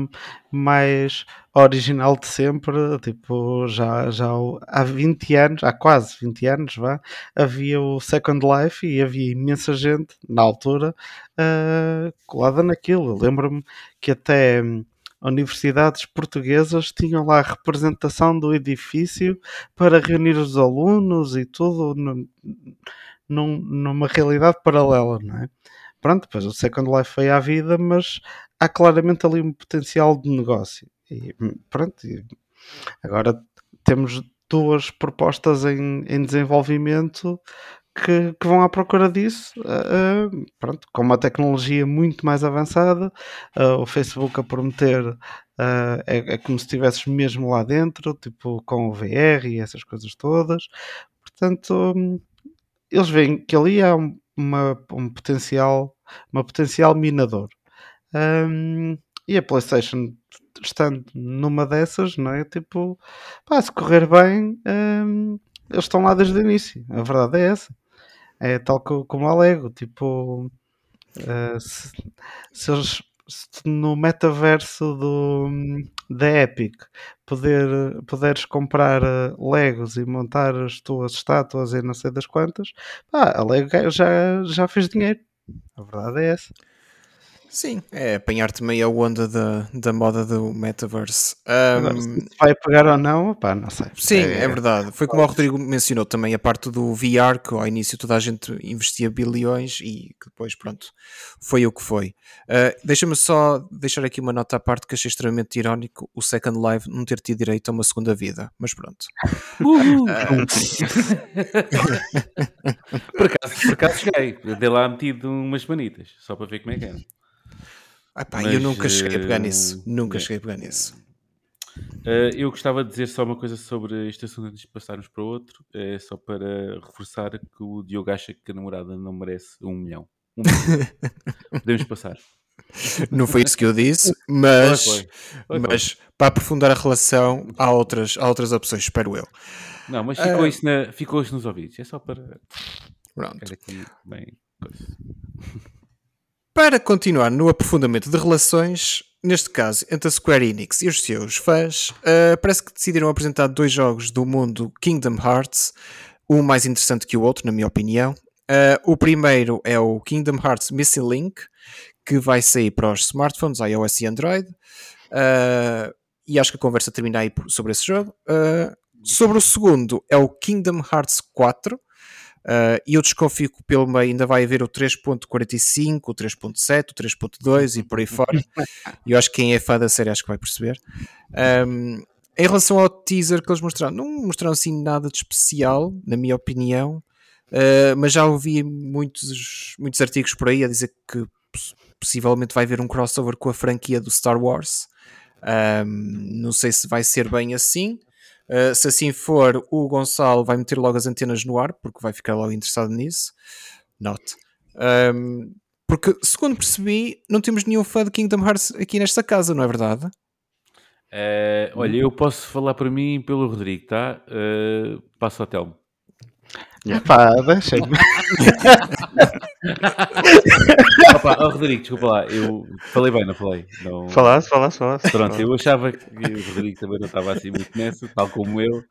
mais original de sempre. Tipo, já, já há 20 anos, há quase 20 anos, vá, havia o Second Life e havia imensa gente na altura ah, colada naquilo. Lembro-me que até hum, universidades portuguesas tinham lá a representação do edifício para reunir os alunos e tudo num- numa realidade paralela, não é? Pronto, depois o Second Life foi à vida, mas há claramente ali um potencial de negócio. E hum, pronto, e agora temos duas propostas em, em desenvolvimento que, que vão à procura disso, ah, pronto, com uma tecnologia muito mais avançada, ah, o Facebook a prometer ah, é, é como se estivesses mesmo lá dentro, tipo com o VR e essas coisas todas. Portanto, hum, eles veem que ali há um, uma, um potencial, uma potencial minador. Hum, e a PlayStation estando numa dessas, não é? Tipo, pá, se correr bem, hum, eles estão lá desde o início. A verdade é essa. É tal co- como a Lego, tipo, eh, se, se eles se no metaverso do, da Epic poder, comprar eh, Legos e montar as tuas estátuas e não sei das quantas, pá, a Lego já, já fez dinheiro. A verdade é essa. Sim, é apanhar também a onda da, da moda do metaverse. Agora, se vai pegar ou não, pá, não sei. Sim, é, verdade. Foi como o Rodrigo mencionou também a parte do VR, que ao início toda a gente investia bilhões e que depois, pronto, foi o que foi. Uh, Deixa-me só deixar aqui uma nota à parte que achei extremamente irónico o Second Life não ter tido direito a uma segunda vida, mas pronto. por, acaso, por acaso cheguei. Dei lá metido umas manitas, só para ver como é que era. Ah, pá, Mas, eu nunca cheguei a pegar nisso. eh, Nunca é. cheguei a pegar nisso. Uh, eu gostava de dizer só uma coisa sobre este assunto antes de passarmos para outro. É só para reforçar que o Diogo acha que a namorada não merece um milhão. Um milhão. Podemos passar. Não foi isso que eu disse, mas, Foi, foi. Foi, mas para aprofundar a relação, há outras, há outras opções, espero eu. Não, mas ficou, Ah. isso na- ficou isso nos ouvidos. É só para Pronto. aqui bem. coisa. Para continuar no aprofundamento de relações, neste caso entre a Square Enix e os seus fãs, uh, parece que decidiram apresentar dois jogos do mundo Kingdom Hearts, um mais interessante que o outro, na minha opinião. Uh, o primeiro é o Kingdom Hearts Missing Link, que vai sair para os smartphones, iOS e Android. Uh, e acho que a conversa termina aí sobre esse jogo. Sobre o segundo é o Kingdom Hearts 4. Uh, e eu desconfio que pelo meio ainda vai haver o 3.45, o 3.7, o 3.2 e por aí fora. E eu acho que quem é fã da série acho que vai perceber. Um, em relação ao teaser que eles mostraram, não mostraram assim nada de especial, na minha opinião, uh, mas já ouvi muitos, muitos artigos por aí a dizer que poss- possivelmente vai haver um crossover com a franquia do Star Wars. Um, não sei se vai ser bem assim, Uh, se assim for, o Gonçalo vai meter logo as antenas no ar, porque vai ficar logo interessado nisso. Note. Um, porque, segundo percebi, não temos nenhum fã de Kingdom Hearts aqui nesta casa, não é verdade? Uh, olha, eu posso falar para mim pelo Rodrigo, tá? Uh, passo ao Telmo. Epá, deixem-me. Opa, oh, Rodrigo, desculpa lá, eu falei bem, não falei? Não... Falaste, falaste, falaste. Pronto, eu achava que o Rodrigo também não estava assim muito nessa, tal como eu.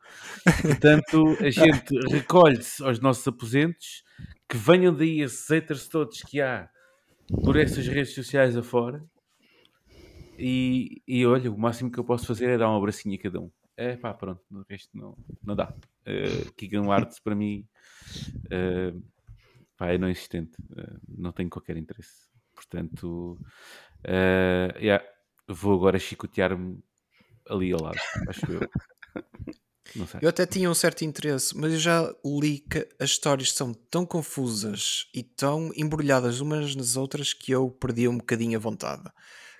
Portanto, a gente recolhe-se aos nossos aposentos, que venham daí esses haters todos que há por essas redes sociais afora. E, e olha, o máximo que eu posso fazer é dar um abracinho a cada um. É pá, pronto, no resto não, não dá. Uh, Kingdom Hearts para mim uh, pá, é não existente, uh, não tenho qualquer interesse. Portanto, uh, yeah, vou agora chicotear-me ali ao lado, acho eu. Eu até tinha um certo interesse, mas eu já li que as histórias são tão confusas e tão embrulhadas umas nas outras que eu perdi um bocadinho a vontade.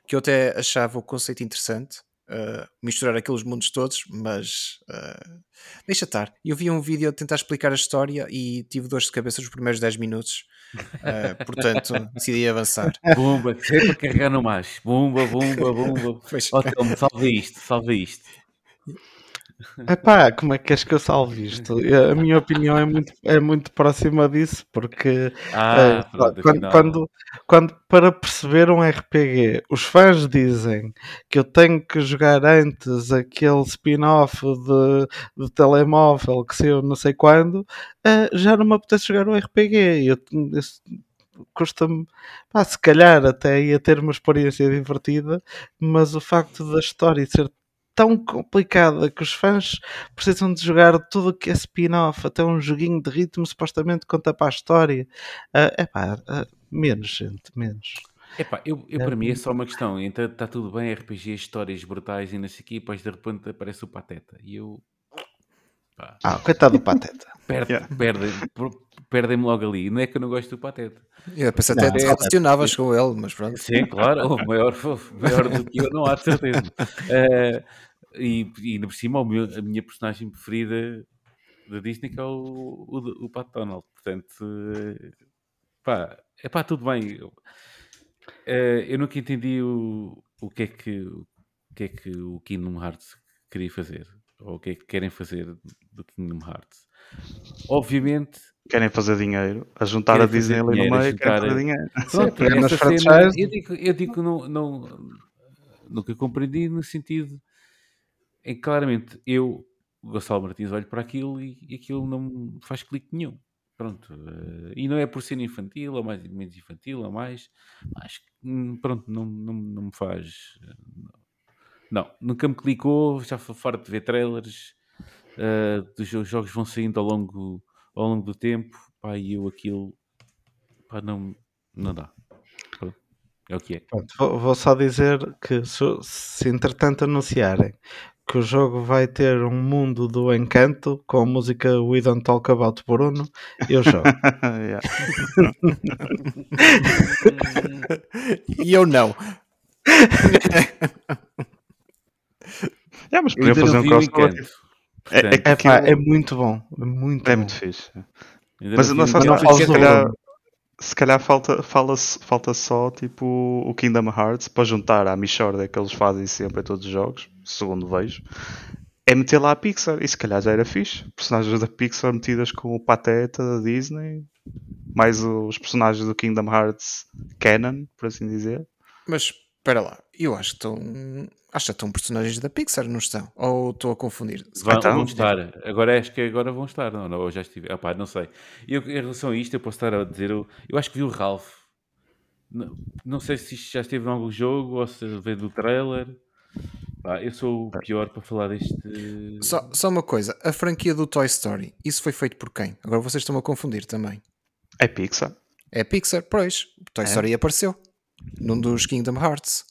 Que eu até achava o conceito interessante, uh, misturar aqueles mundos todos, mas uh, deixa estar. Eu vi um vídeo a tentar explicar a história e tive dores de cabeça nos primeiros 10 minutos, uh, portanto decidi avançar. Bumba, sempre carregar no mais. Bumba, bumba, bumba. Ó, salva isto, salva isto. Epá, como é que queres que eu salve isto? A minha opinião é muito, é muito próxima disso, porque Ah, eh, quando, afinal. quando, quando para perceber um RPG, os fãs dizem que eu tenho que jogar antes aquele spin-off de, de telemóvel que saiu não sei quando, eh, já não me apetece jogar um RPG. Eu, isso custa-me, se calhar até ia ter uma experiência divertida, mas o facto da história ser tão complicada que os fãs precisam de jogar tudo o que é spin-off, até um joguinho de ritmo supostamente conta para a história. É epá, ah, menos, gente, menos. Epá, eu, eu para mim é só uma questão. Então está tudo bem, RPG, histórias brutais e não sei o quê, e depois de repente aparece o Pateta. E eu. Pá, Ah, coitado do Pateta. perde, Yeah. perdem, perdem-me logo ali. Não é que eu não gosto do Pateta. Eu pensei até te é- relacionavas com ele, mas pronto. Sim, claro, o maior, maior do que eu não há de certeza. Eh, e, e ainda por cima, o meu- a minha personagem preferida da Disney que é o, o, o Pat Donald. Portanto, eh, pá, é pá, tudo bem. Eu, eh, eu nunca entendi o, o, que é que, o que é que o Kingdom Hearts queria fazer, ou o que é que querem fazer do Kingdom Hearts. Obviamente, Querem fazer dinheiro, a juntar a Disney ali no dinheiro, meio, querem fazer a- dinheiro. Pronto, essa cena, eu digo, eu digo que não, não, nunca compreendi no sentido que claramente eu, Gonçalo Martins, olho para aquilo e, e aquilo não faz clique nenhum. Pronto. eh, e não é por ser infantil, ou mais menos infantil, ou mais. Que, hum, pronto, não, não, não me faz. eh, Não, nunca me clicou, já foi farto de ver trailers. eh, dos jo- jogos vão saindo ao longo, ao longo do tempo. Pá, e eu aquilo. Pá, não, não dá. É o que é. Pronto, vou, vou só dizer que se, se entretanto anunciarem que o jogo vai ter um mundo do encanto com a música We Don't Talk About Bruno, eu jogo. E eu não. Yeah, mas ainda fazer não um crossover. É- é É, é muito bom. É muito É bom. muito fixe. Mas não não não fales se calhar falta, fala, falta só tipo o Kingdom Hearts para juntar à Michorda que eles fazem sempre em todos os jogos, segundo vejo, é meter lá a Pixar. E se calhar já era fixe. Personagens da Pixar metidas com o Pateta da Disney, mais os personagens do Kingdom Hearts canon, por assim dizer. Mas espera lá, eu acho que estão. Acho que estão personagens da Pixar, não estão? Ou estou a confundir? Vão, Então. vão estar. Agora acho que agora vão estar. Não, não, eu já estive. Epá, não sei. Eu, em relação a isto, eu posso estar a dizer. Eu, eu acho que vi o Ralph. Não, não sei se isto já esteve em algum jogo ou se veio do trailer. Pá, eu sou o pior para falar deste. Só, só uma coisa, a franquia do Toy Story, isso foi feito por quem? Agora vocês estão a confundir também. É Pixar. É Pixar, pois. Toy É? Story apareceu num dos Kingdom Hearts.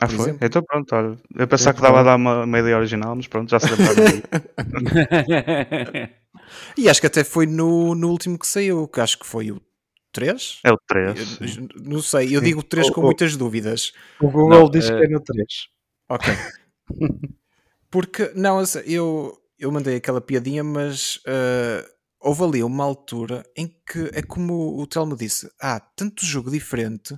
Ah, foi? exemplo. Então pronto, olha. Eu pensava Eu que dava a dar uma, uma ideia original, mas pronto, já se. E acho que até foi no, no último que saiu, que acho que foi o 3. É o 3. Eu- Não sei, eu digo 3 com muitas dúvidas. O Google Não, diz eh, que é no 3. Ok. Porque, não, eu, eu mandei aquela piadinha, mas uh, houve ali uma altura em que é como o Telmo disse: há tanto jogo diferente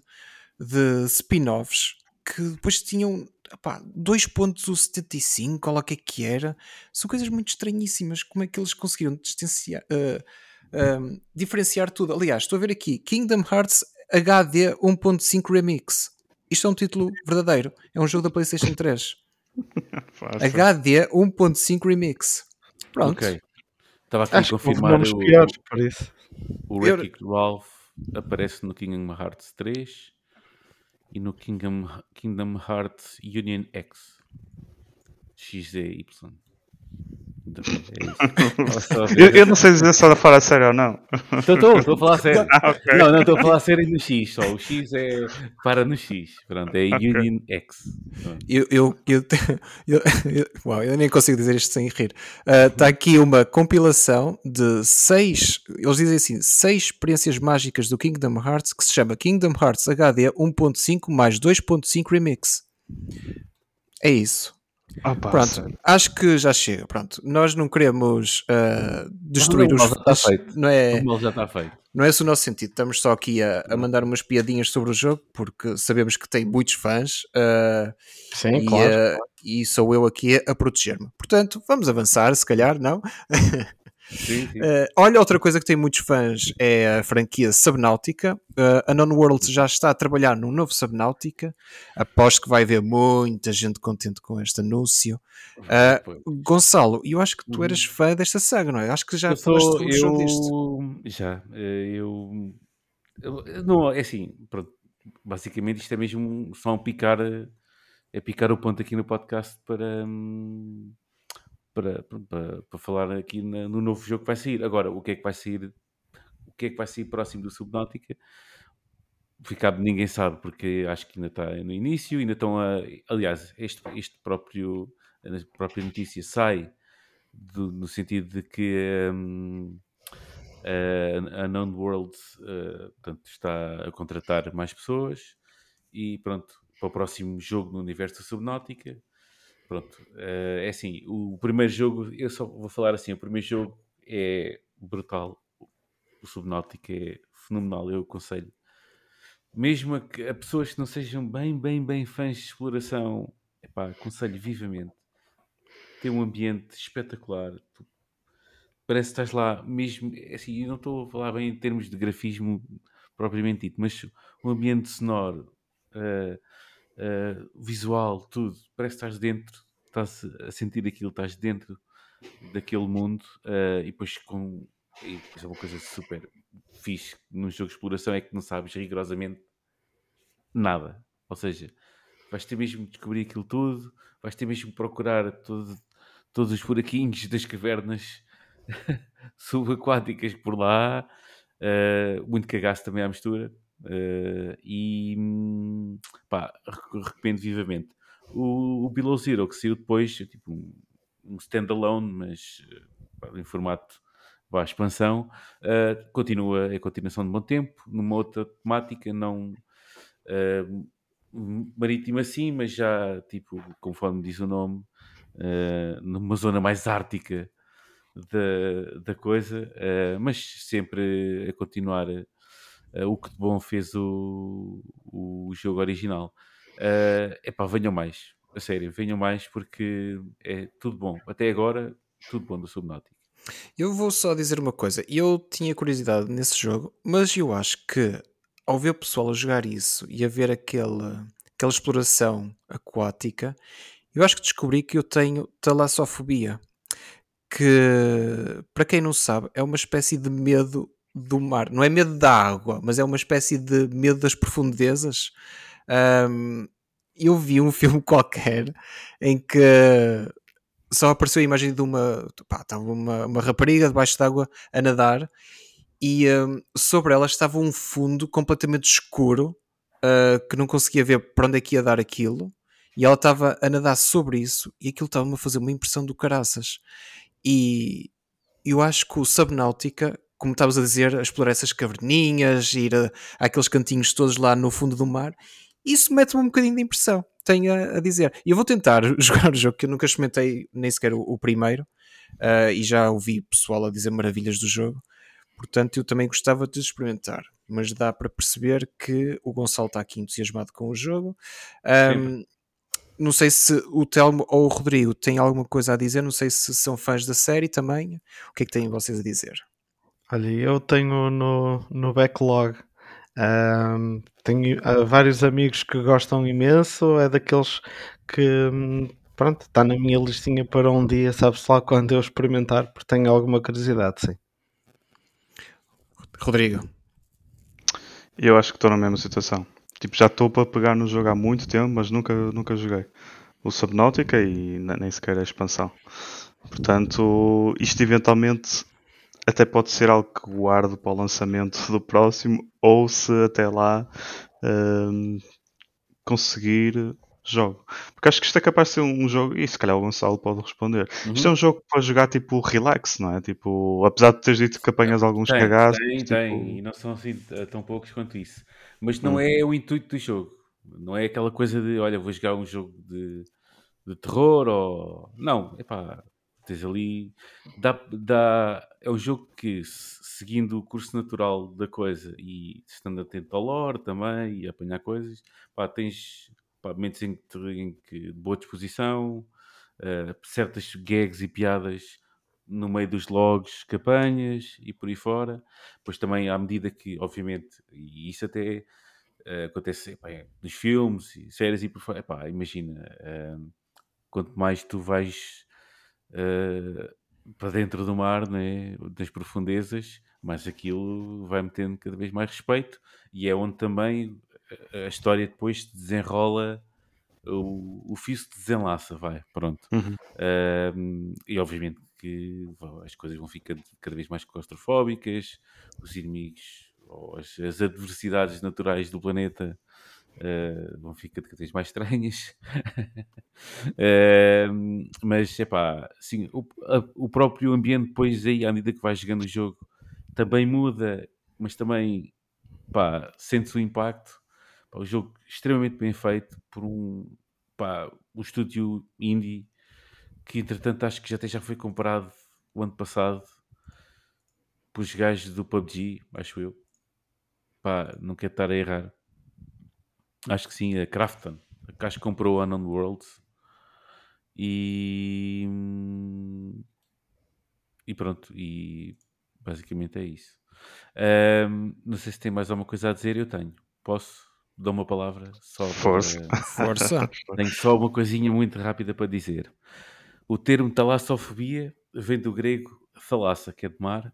de spin-offs que depois tinham opá, 2.75, olha o que é que era. São coisas muito estranhíssimas. Como é que eles conseguiram distanciar, uh, uh, diferenciar tudo? Aliás, estou a ver aqui Kingdom Hearts HD 1.5 Remix. Isto é um título verdadeiro. É um jogo da PlayStation 3. HD 1.5 Remix. Pronto. Ok. Estava aqui Acho a confirmar o, piores, o Wreck-It Ralph aparece no Kingdom Hearts 3 e no Kingdom, Kingdom Hearts Union X. É eu, eu, não sei dizer se ela fala sério ou não. Estou, estou a falar sério. Ah, okay. Não, não estou a falar sério no X só. O X é para no X. Pronto, é okay. Union X. Eu, eu, eu, eu, uau, eu nem consigo dizer isto sem rir. Está uh, aqui uma compilação de seis, eles dizem assim, seis experiências mágicas do Kingdom Hearts que se chama Kingdom Hearts HD 1.5 mais 2.5 Remix. É isso. Opa, Pronto, sério. acho que já chega. Pronto, nós não queremos uh, destruir não, os. Já está feito. Não é, o já está feito. Não é esse o nosso sentido. Estamos só aqui a, a mandar umas piadinhas sobre o jogo porque sabemos que tem muitos fãs. Uh, Sim, e, claro, uh, E sou eu aqui a, a proteger-me. Portanto, vamos avançar, se calhar, não? Sim, sim. Uh, olha, outra coisa que tem muitos fãs é a franquia Subnautica. Uh, a Non World já está a trabalhar num novo Subnautica. Aposto que vai haver muita gente contente com este anúncio. Uh, Gonçalo, eu acho que tu eras uhum. fã desta saga, não é? Acho que já eu falaste sou, eu... disto. Já. Eu, eu, Não, é assim, pronto. Basicamente isto é mesmo só um picar, é picar o ponto aqui no podcast para. Hum, para, para, para falar aqui na, no novo jogo que vai sair. Agora, o que é que vai sair? O que é que vai sair próximo do Subnautica? Ficar ninguém sabe, porque acho que ainda está no início, ainda estão a. Aliás, este, este próprio, a própria notícia sai do, no sentido de que um, a, a Known World uh, portanto, está a contratar mais pessoas e pronto, para o próximo jogo no universo da Subnautica Pronto, uh, é assim, o primeiro jogo, eu só vou falar assim, o primeiro jogo é brutal, o Subnautica é fenomenal, eu aconselho. Mesmo a, a pessoas que não sejam bem, bem, bem fãs de exploração, epá, aconselho vivamente. Tem um ambiente espetacular, tu, parece que estás lá mesmo, é assim, eu não estou a falar bem em termos de grafismo propriamente dito, mas o ambiente sonoro, uh, uh, visual, tudo. Parece que estás dentro, estás a sentir aquilo, estás dentro daquele mundo uh, e depois com. E depois é uma coisa super fixe num jogo de exploração é que não sabes rigorosamente nada. Ou seja, vais ter mesmo de descobrir aquilo tudo, vais ter mesmo de procurar todo, todos os buraquinhos das cavernas subaquáticas por lá. Uh, muito cagaço também à mistura. Uh, e pá, recomendo vivamente. O, o Below Zero, que saiu depois, é tipo um, um standalone, mas pá, em formato vá, expansão, uh, continua, é continuação de bom tempo, numa outra temática, não uh, marítima sim, mas já, tipo, conforme diz o nome, numa zona mais ártica da, da coisa, mas sempre a continuar uh, o que de bom fez o, o jogo original. Uh, epá, venham mais, a sério, venham mais porque é tudo bom. Até agora, tudo bom do Subnautica. Eu vou só dizer uma coisa. Eu tinha curiosidade nesse jogo, mas eu acho que ao ver o pessoal a jogar isso e a ver aquela, aquela exploração aquática, eu acho que descobri que eu tenho talassofobia. Que, para quem não sabe, é uma espécie de medo do mar. Não é medo da água, mas é uma espécie de medo das profundezas. Um, eu vi um filme qualquer em que só apareceu a imagem de uma, pá, estava uma, uma rapariga debaixo d'água a nadar e um, sobre ela estava um fundo completamente escuro uh, que não conseguia ver para onde é que ia dar aquilo e ela estava a nadar sobre isso e aquilo estava-me a fazer uma impressão do caraças e eu acho que o Subnautica como estavas a dizer, a explorar essas caverninhas, ir a, àqueles cantinhos todos lá no fundo do mar, isso mete-me um bocadinho de impressão, tenho a, a, dizer. E eu vou tentar jogar o jogo, que eu nunca experimentei nem sequer o, o primeiro, uh, e já ouvi pessoal a dizer maravilhas do jogo. Portanto, eu também gostava de experimentar, mas dá para perceber que o Gonçalo está aqui entusiasmado com o jogo. Um, não sei se o Telmo ou o Rodrigo têm alguma coisa a dizer, não sei se são fãs da série também. O que é que têm vocês a dizer? Olha, eu tenho no, no backlog. Um, tenho uh, vários amigos que gostam imenso. É daqueles que hum, pronto, está na minha listinha para um dia, sabe-se lá quando eu experimentar, porque tenho alguma curiosidade, sim. Rodrigo. Eu acho que estou na mesma situação. Tipo, já estou para pegar no jogo há muito tempo, mas nunca, nunca joguei o Subnautica e nem sequer a expansão. Portanto, isto eventualmente até pode ser algo que guardo para o lançamento do próximo, ou se até lá um, conseguir jogo. Porque acho que isto é capaz de ser um jogo, e se calhar o Gonçalo pode responder. Uhum. Isto é um jogo para jogar tipo relax, não é? Tipo, apesar de teres dito que apanhas alguns tem, cagados. Tem, tipo... tem, e não são assim eh, tão poucos quanto isso. Mas não hum. é o intuito do jogo. Não é aquela coisa de, olha, vou jogar um jogo de, de terror ou. Não, é pá, tens ali. Dá, dá, é um jogo que, seguindo o curso natural da coisa e estando atento ao lore também e apanhar coisas, pá, tens pá, momentos em que, em que boa disposição, uh, certas gags e piadas no meio dos logs que apanhas e por aí fora. Pois também, à medida que, obviamente, e isso até uh, acontece epá, nos filmes e séries e por fora, epá, imagina, uh, quanto mais tu vais para dentro do mar, né, das profundezas, mais aquilo vai metendo cada vez mais respeito e é onde também a história depois desenrola o, o fio se desenlaça, vai, pronto. Uhum. e obviamente que as coisas vão ficando cada vez mais claustrofóbicas, os inimigos as, as adversidades naturais do planeta uh, vão ficando cada vez mais estranhas. uh, mas, é pá, sim, o, a, o próprio ambiente depois aí, à medida que vais jogando o jogo, também muda, mas também, pá, sente-se o impacto Pá, o jogo extremamente bem feito por um, pá, um estúdio indie que entretanto acho que já até já foi comprado o ano passado pelos gajos do PUBG, acho eu. Pá, não quero estar a errar. Acho que sim, a Crafton. Acho que comprou a Unknown Worlds. E. E pronto. E basicamente é isso. Um, não sei se tem mais alguma coisa a dizer. Eu tenho. Posso? dou uma palavra só Força. Para... Força. Tenho só uma coisinha muito rápida para dizer. O termo talassofobia vem do grego thalassa, que é de mar,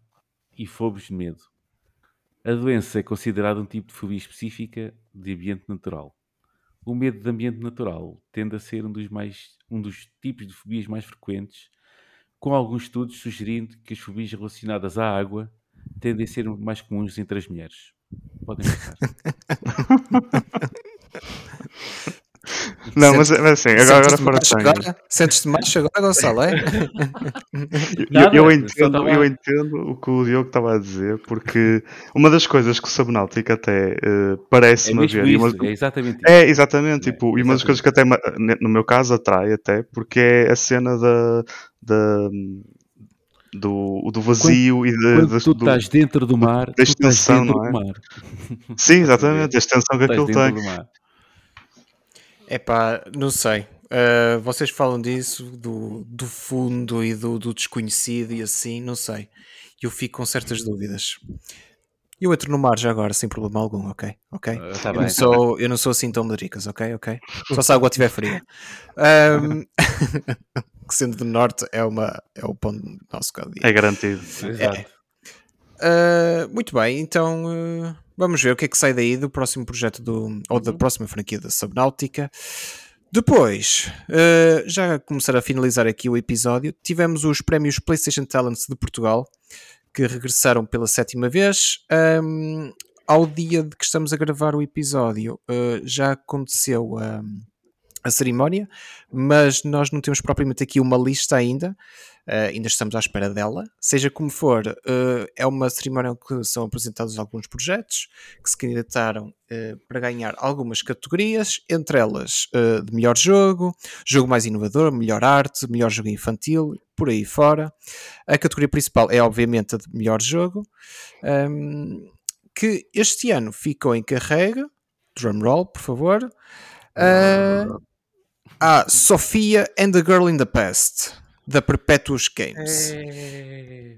e phobos, medo. A doença é considerada um tipo de fobia específica de ambiente natural. O medo de ambiente natural tende a ser um dos, mais, um dos tipos de fobias mais frequentes, com alguns estudos sugerindo que as fobias relacionadas à água tendem a ser mais comuns entre as mulheres. Podem. Não, mas, mas assim, agora, agora fora de sangue. Sentes-te macho agora, Gonçalo, é? eu, eu, entendo, eu entendo o que o Diogo estava a dizer, porque uma das coisas que o Subnautica até uh, parece-me é ver. Isso, uma, é exatamente isso. É, exatamente. É, tipo, e uma das coisas que até, no meu caso, atrai até, porque é a cena da, da do, do vazio quando, e de, quando tu do, estás dentro do mar, da extensão, não é? Sim, exatamente, a extensão que aquilo tem. É pá, não sei. Uh, vocês falam disso, do, do fundo e do, do desconhecido e assim, não sei. Eu fico com certas dúvidas. Eu entro no mar já agora, sem problema algum, ok? ok? Uh, tá eu, bem, não sou, eu não sou assim tão medricas, ok? ok? Só se a água estiver fria. Um, que sendo do norte é, uma, é o pão do nosso dia. É garantido. É. Uh, muito bem, então vamos ver o que é que sai daí do próximo projeto do, ou da próxima franquia da Subnáutica. Depois, uh, já a começar a finalizar aqui o episódio, tivemos os prémios PlayStation Talents de Portugal que regressaram pela sétima vez. Um, ao dia de que estamos a gravar o episódio, uh, já aconteceu um, a cerimónia, mas nós não temos propriamente aqui uma lista ainda, uh, ainda estamos à espera dela. Seja como for, uh, é uma cerimónia em que são apresentados alguns projetos que se candidataram uh, para ganhar algumas categorias, entre elas de melhor jogo, jogo mais inovador, melhor arte, melhor jogo infantil, por aí fora. A categoria principal é obviamente a de melhor jogo, um, ehm, que este ano ficou em carrega. Drumroll, por favor. Uh, ah, Sofia and the Girl in the Past, da Perpetuous Games. É...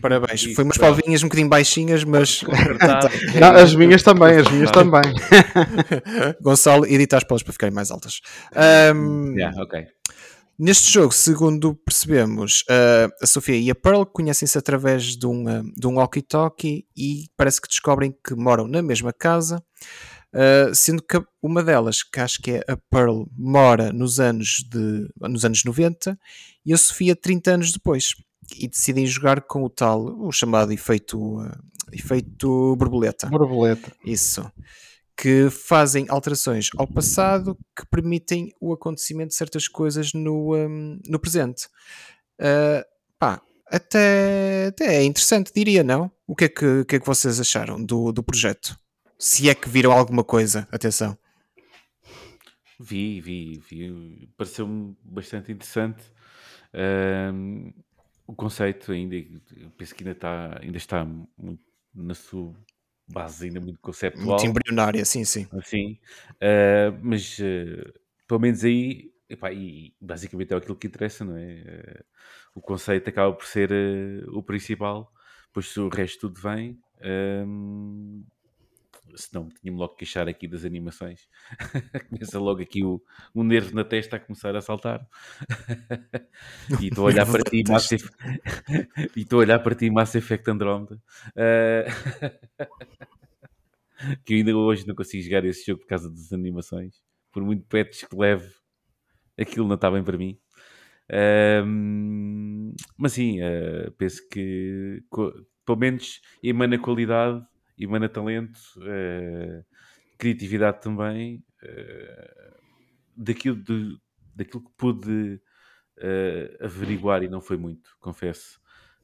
Parabéns. Foi umas palvinhas um bocadinho baixinhas, mas. Não, as minhas também, as minhas também. Gonçalo, edita as palavras para ficarem mais altas. Um, yeah, ok. Neste jogo, segundo percebemos, uh, a Sofia e a Pearl conhecem-se através de um, uh, de um walkie-talkie e parece que descobrem que moram na mesma casa. Uh, sendo que uma delas, que acho que é a Pearl, mora nos anos, de, nos anos 90 e a Sofia 30 anos depois. E decidem jogar com o tal, o chamado efeito, uh, efeito borboleta. Borboleta. Isso. Que fazem alterações ao passado que permitem o acontecimento de certas coisas no, um, no presente. Uh, pá, até, até é interessante, diria, não? O que é que, que, é que vocês acharam do, do projeto? Se é que viram alguma coisa, atenção. Vi, vi, vi. Pareceu-me bastante interessante. Um, o conceito ainda, penso que ainda está, ainda está muito na sua base, ainda muito conceptual. Muito embrionária, sim, sim. Assim, uh, mas uh, pelo menos aí, epá, e basicamente é aquilo que interessa, não é? Uh, o conceito acaba por ser o principal, pois o resto tudo vem. Um, senão tinha-me logo que queixar aqui das animações. Começa logo aqui o, o nervo na testa a começar a saltar. e estou a olhar para ti, Mass Effect... e estou a olhar para ti, Mass Effect Andromeda. Uh... que eu ainda hoje não consigo jogar esse jogo por causa das animações. Por muito patches que leve, aquilo não está bem para mim. Uh... mas sim, uh, penso que pelo menos emana qualidade emana talento, uh, criatividade também, uh, daquilo, de, daquilo que pude uh, averiguar e não foi muito, confesso,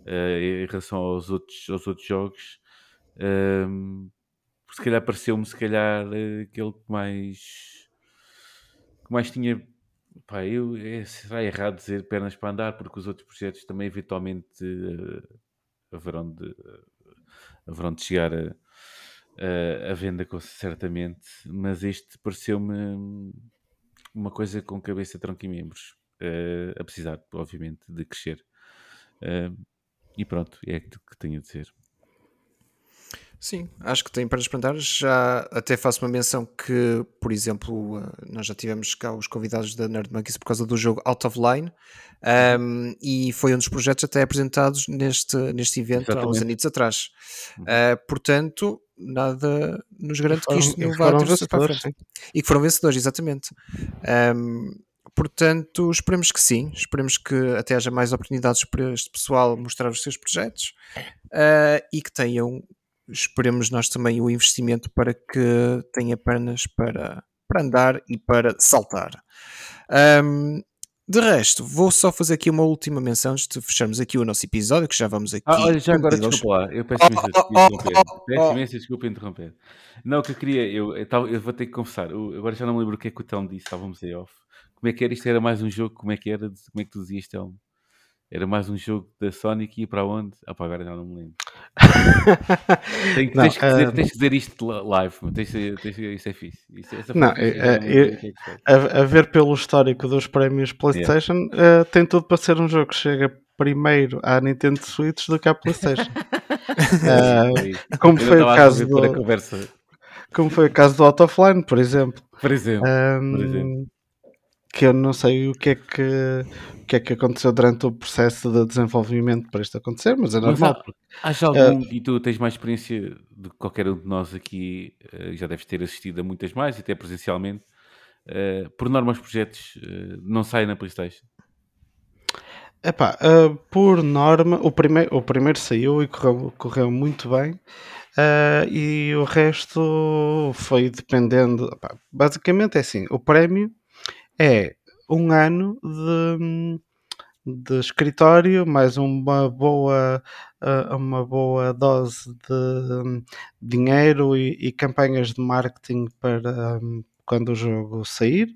em relação aos outros, aos outros jogos. Um, se calhar pareceu-me se calhar aquele que mais que mais tinha pá, eu, é, será errado dizer pernas para andar porque os outros projetos também eventualmente uh, haverão de haverão de chegar a, uh, a venda, certamente, mas este pareceu-me uma coisa com cabeça, tronco e membros, uh, a precisar, obviamente, de crescer. Uh, e pronto, é aquilo que tenho a dizer. Sim, acho que tem para experimentar. Já até faço uma menção que, por exemplo, nós já tivemos cá os convidados da Nerd Monkeys por causa do jogo Out of Line um, e foi um dos projetos até apresentados neste, neste evento Exatamente. há uns anos atrás. Uh, portanto, nada nos garante foram, que isto não vá ter para frente. Sim. E que foram vencedores, exatamente. Um, portanto, esperemos que sim, esperemos que até haja mais oportunidades para este pessoal mostrar os seus projetos uh, e que tenham, esperemos nós também, o investimento para que tenha pernas para, para andar e para saltar. Um, de resto, vou só fazer aqui uma última menção antes de fecharmos aqui o nosso episódio, que já vamos aqui. Ah, olha, já agora desculpa lá, eu peço imensa oh, oh, oh, desculpa, peço imensa desculpa interromper. Não, o que eu queria, eu, eu, eu, vou ter que confessar, eu, agora já não me lembro o que é que o Telmo disse, estávamos aí off. Como é que era? Isto era mais um jogo, como é que era? Como é que tu dizias, Telmo? Era mais um jogo da Sonic e ia para onde? Ah, pá, agora já não me lembro. Tem, não, tens, que dizer, uh... tens, que dizer, isto live, tens, tens, isso é fixe. Isso, não, é, é, é, a, a, ver pelo histórico dos prémios PlayStation, yeah. uh, tem tudo para ser um jogo que chega primeiro à Nintendo Switch do que à PlayStation. uh, como foi o caso do. Como foi o caso do Out of Line, por exemplo. Por exemplo. Um, por exemplo que eu não sei o que é que, o que, é que aconteceu durante o processo de desenvolvimento para isto acontecer, mas é normal. Mas há, algum, uh, e tu tens mais experiência de qualquer um de nós aqui, uh, já deves ter assistido a muitas mais, até presencialmente. Uh, por norma, os projetos não saem na PlayStation. Epá, uh, por norma, o primeiro, o primeiro saiu e correu, correu muito bem. Uh, e o resto foi dependendo. Epá, basicamente é assim: o prémio é um ano de, de escritório, mais uma boa, uh, uma boa dose de dinheiro e, e campanhas de marketing para um, quando o jogo sair.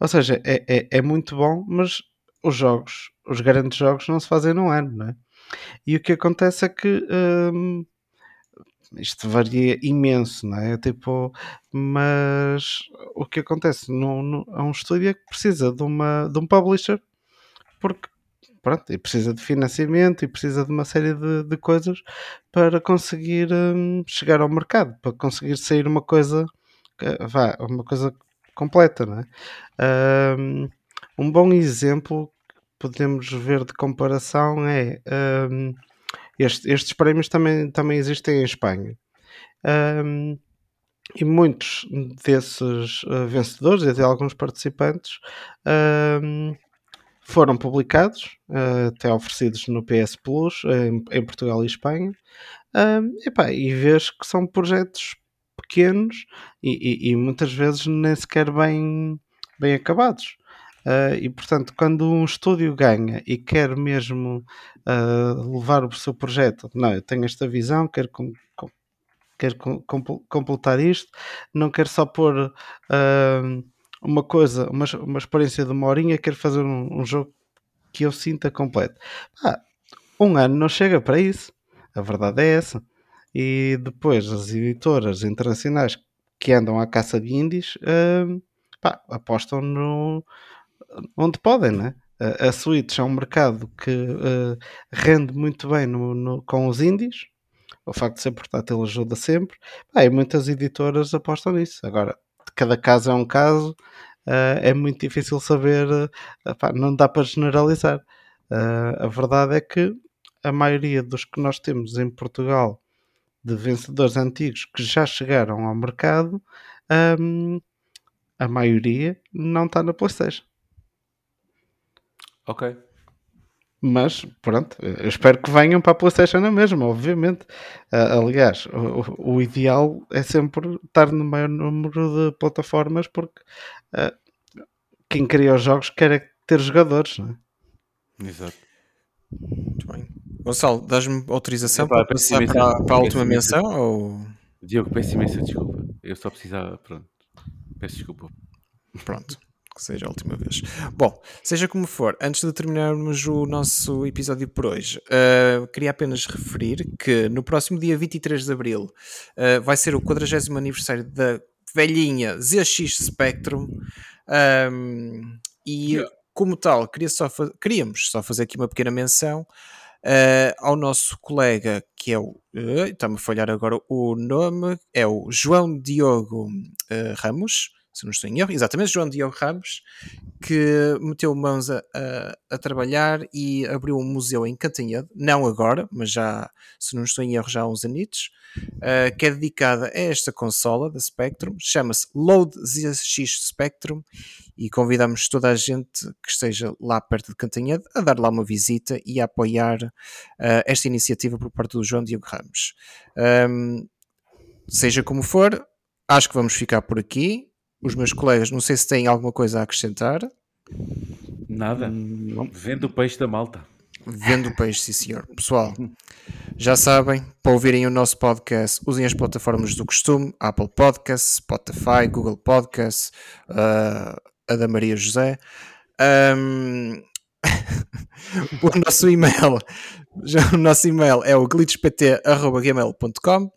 Ou seja, é, é, é muito bom, mas os jogos, os grandes jogos não se fazem num ano, não é? E o que acontece é que hum, isto varia imenso, não é? Tipo, mas o que acontece no, é um estúdio que precisa de, uma, de um publisher porque pronto, e precisa de financiamento e precisa de uma série de, de coisas para conseguir hum, chegar ao mercado, para conseguir sair uma coisa vá, uma coisa completa, não é? Um, um bom exemplo que podemos ver de comparação é um, este, estes prémios também, também existem em Espanha. Um, e muitos desses uh, vencedores e até alguns participantes um, foram publicados, uh, até oferecidos no PS Plus em, em Portugal e Espanha. Um, epá, e vês que são projetos pequenos e, e, e muitas vezes nem sequer bem, bem acabados. Uh, e portanto, quando um estúdio ganha e quer mesmo uh, levar o seu projeto, não, eu tenho esta visão, quero, com, com, quero com, completar isto, não quero só pôr uh, uma coisa, uma, uma experiência de uma horinha, quero fazer um, um jogo que eu sinta completo. Ah, um ano não chega para isso, a verdade é essa. E depois as editoras internacionais que andam à caça de indies pá, apostam no, onde podem, né? A, a Switch é um mercado que uh, rende muito bem no, no, com os indies. O facto de ser portátil ajuda sempre. Pá, e muitas editoras apostam nisso. Agora, cada caso é um caso. Uh, é muito difícil saber. Uh, pá, não dá para generalizar. a verdade é que a maioria dos que nós temos em Portugal de vencedores antigos que já chegaram ao mercado, um, a maioria não está na PlayStation. Ok. Mas, pronto, eu espero que venham para a PlayStation na mesma, obviamente. Uh, aliás, o, o, ideal é sempre estar no maior número de plataformas, porque uh, quem cria os jogos quer é ter jogadores, não é? Exato. Muito bem. Gonçalo, dás-me autorização Epá, para passar para, para, a última menção? Ou... Diogo, peço imensa desculpa. Eu só precisava. Pronto. Peço desculpa. Pronto que seja a última vez. Bom, seja como for, antes de terminarmos o nosso episódio por hoje, uh, queria apenas referir que no próximo dia 23 de abril uh, vai ser o 40 aniversário da velhinha ZX Spectrum um, e, como tal, queria só queríamos só fazer aqui uma pequena menção. Uh, ao nosso colega que é o uh, está-me a falhar agora o nome é o João Diogo Ramos se não estou em erro, exatamente, João Diogo Ramos, que meteu mãos a, a, a, trabalhar e abriu um museu em Cantanhede, não agora, mas já, se não estou em erro, já há uns anitos, uh, que é dedicada a esta consola da Spectrum, chama-se Load ZX Spectrum, e convidamos toda a gente que esteja lá perto de Cantanhede a dar lá uma visita e a apoiar uh, esta iniciativa por parte do João Diogo Ramos. Um, seja como for, acho que vamos ficar por aqui os meus colegas, não sei se têm alguma coisa a acrescentar. Nada. Hum, Vendo o peixe da malta. Vendo o peixe, sim senhor. Pessoal, já sabem, para ouvirem o nosso podcast, usem as plataformas do costume, Apple Podcasts, Spotify, Google Podcasts, uh, a da Maria José. Um, o nosso e-mail, o nosso e-mail é o glitchpt.gmail.com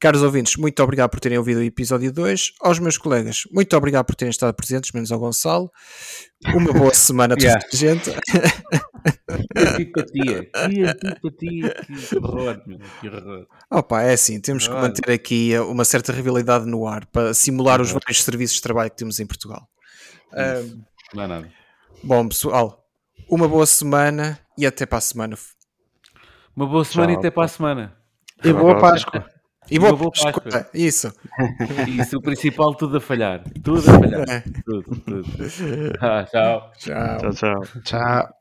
Caros ouvintes, muito obrigado por terem ouvido o episódio 2. Aos meus colegas, muito obrigado por terem estado presentes, menos ao Gonçalo. Uma boa semana a toda a gente. Que antipatia, que antipatia, que horror, que horror. Opa, é assim, temos que manter aqui uma certa rivalidade no ar para simular os vários serviços de trabalho que temos em Portugal. Um, não é nada. Bom, pessoal, uma boa semana e até para a semana. Uma boa semana Tchau. e até para a semana. E boa Páscoa. E vou, vou para Isso. Isso, o principal, tudo a falhar. Tudo a falhar. É. Tudo, tudo. Ah, tchau. Tchau. Tchau, tchau. Tchau.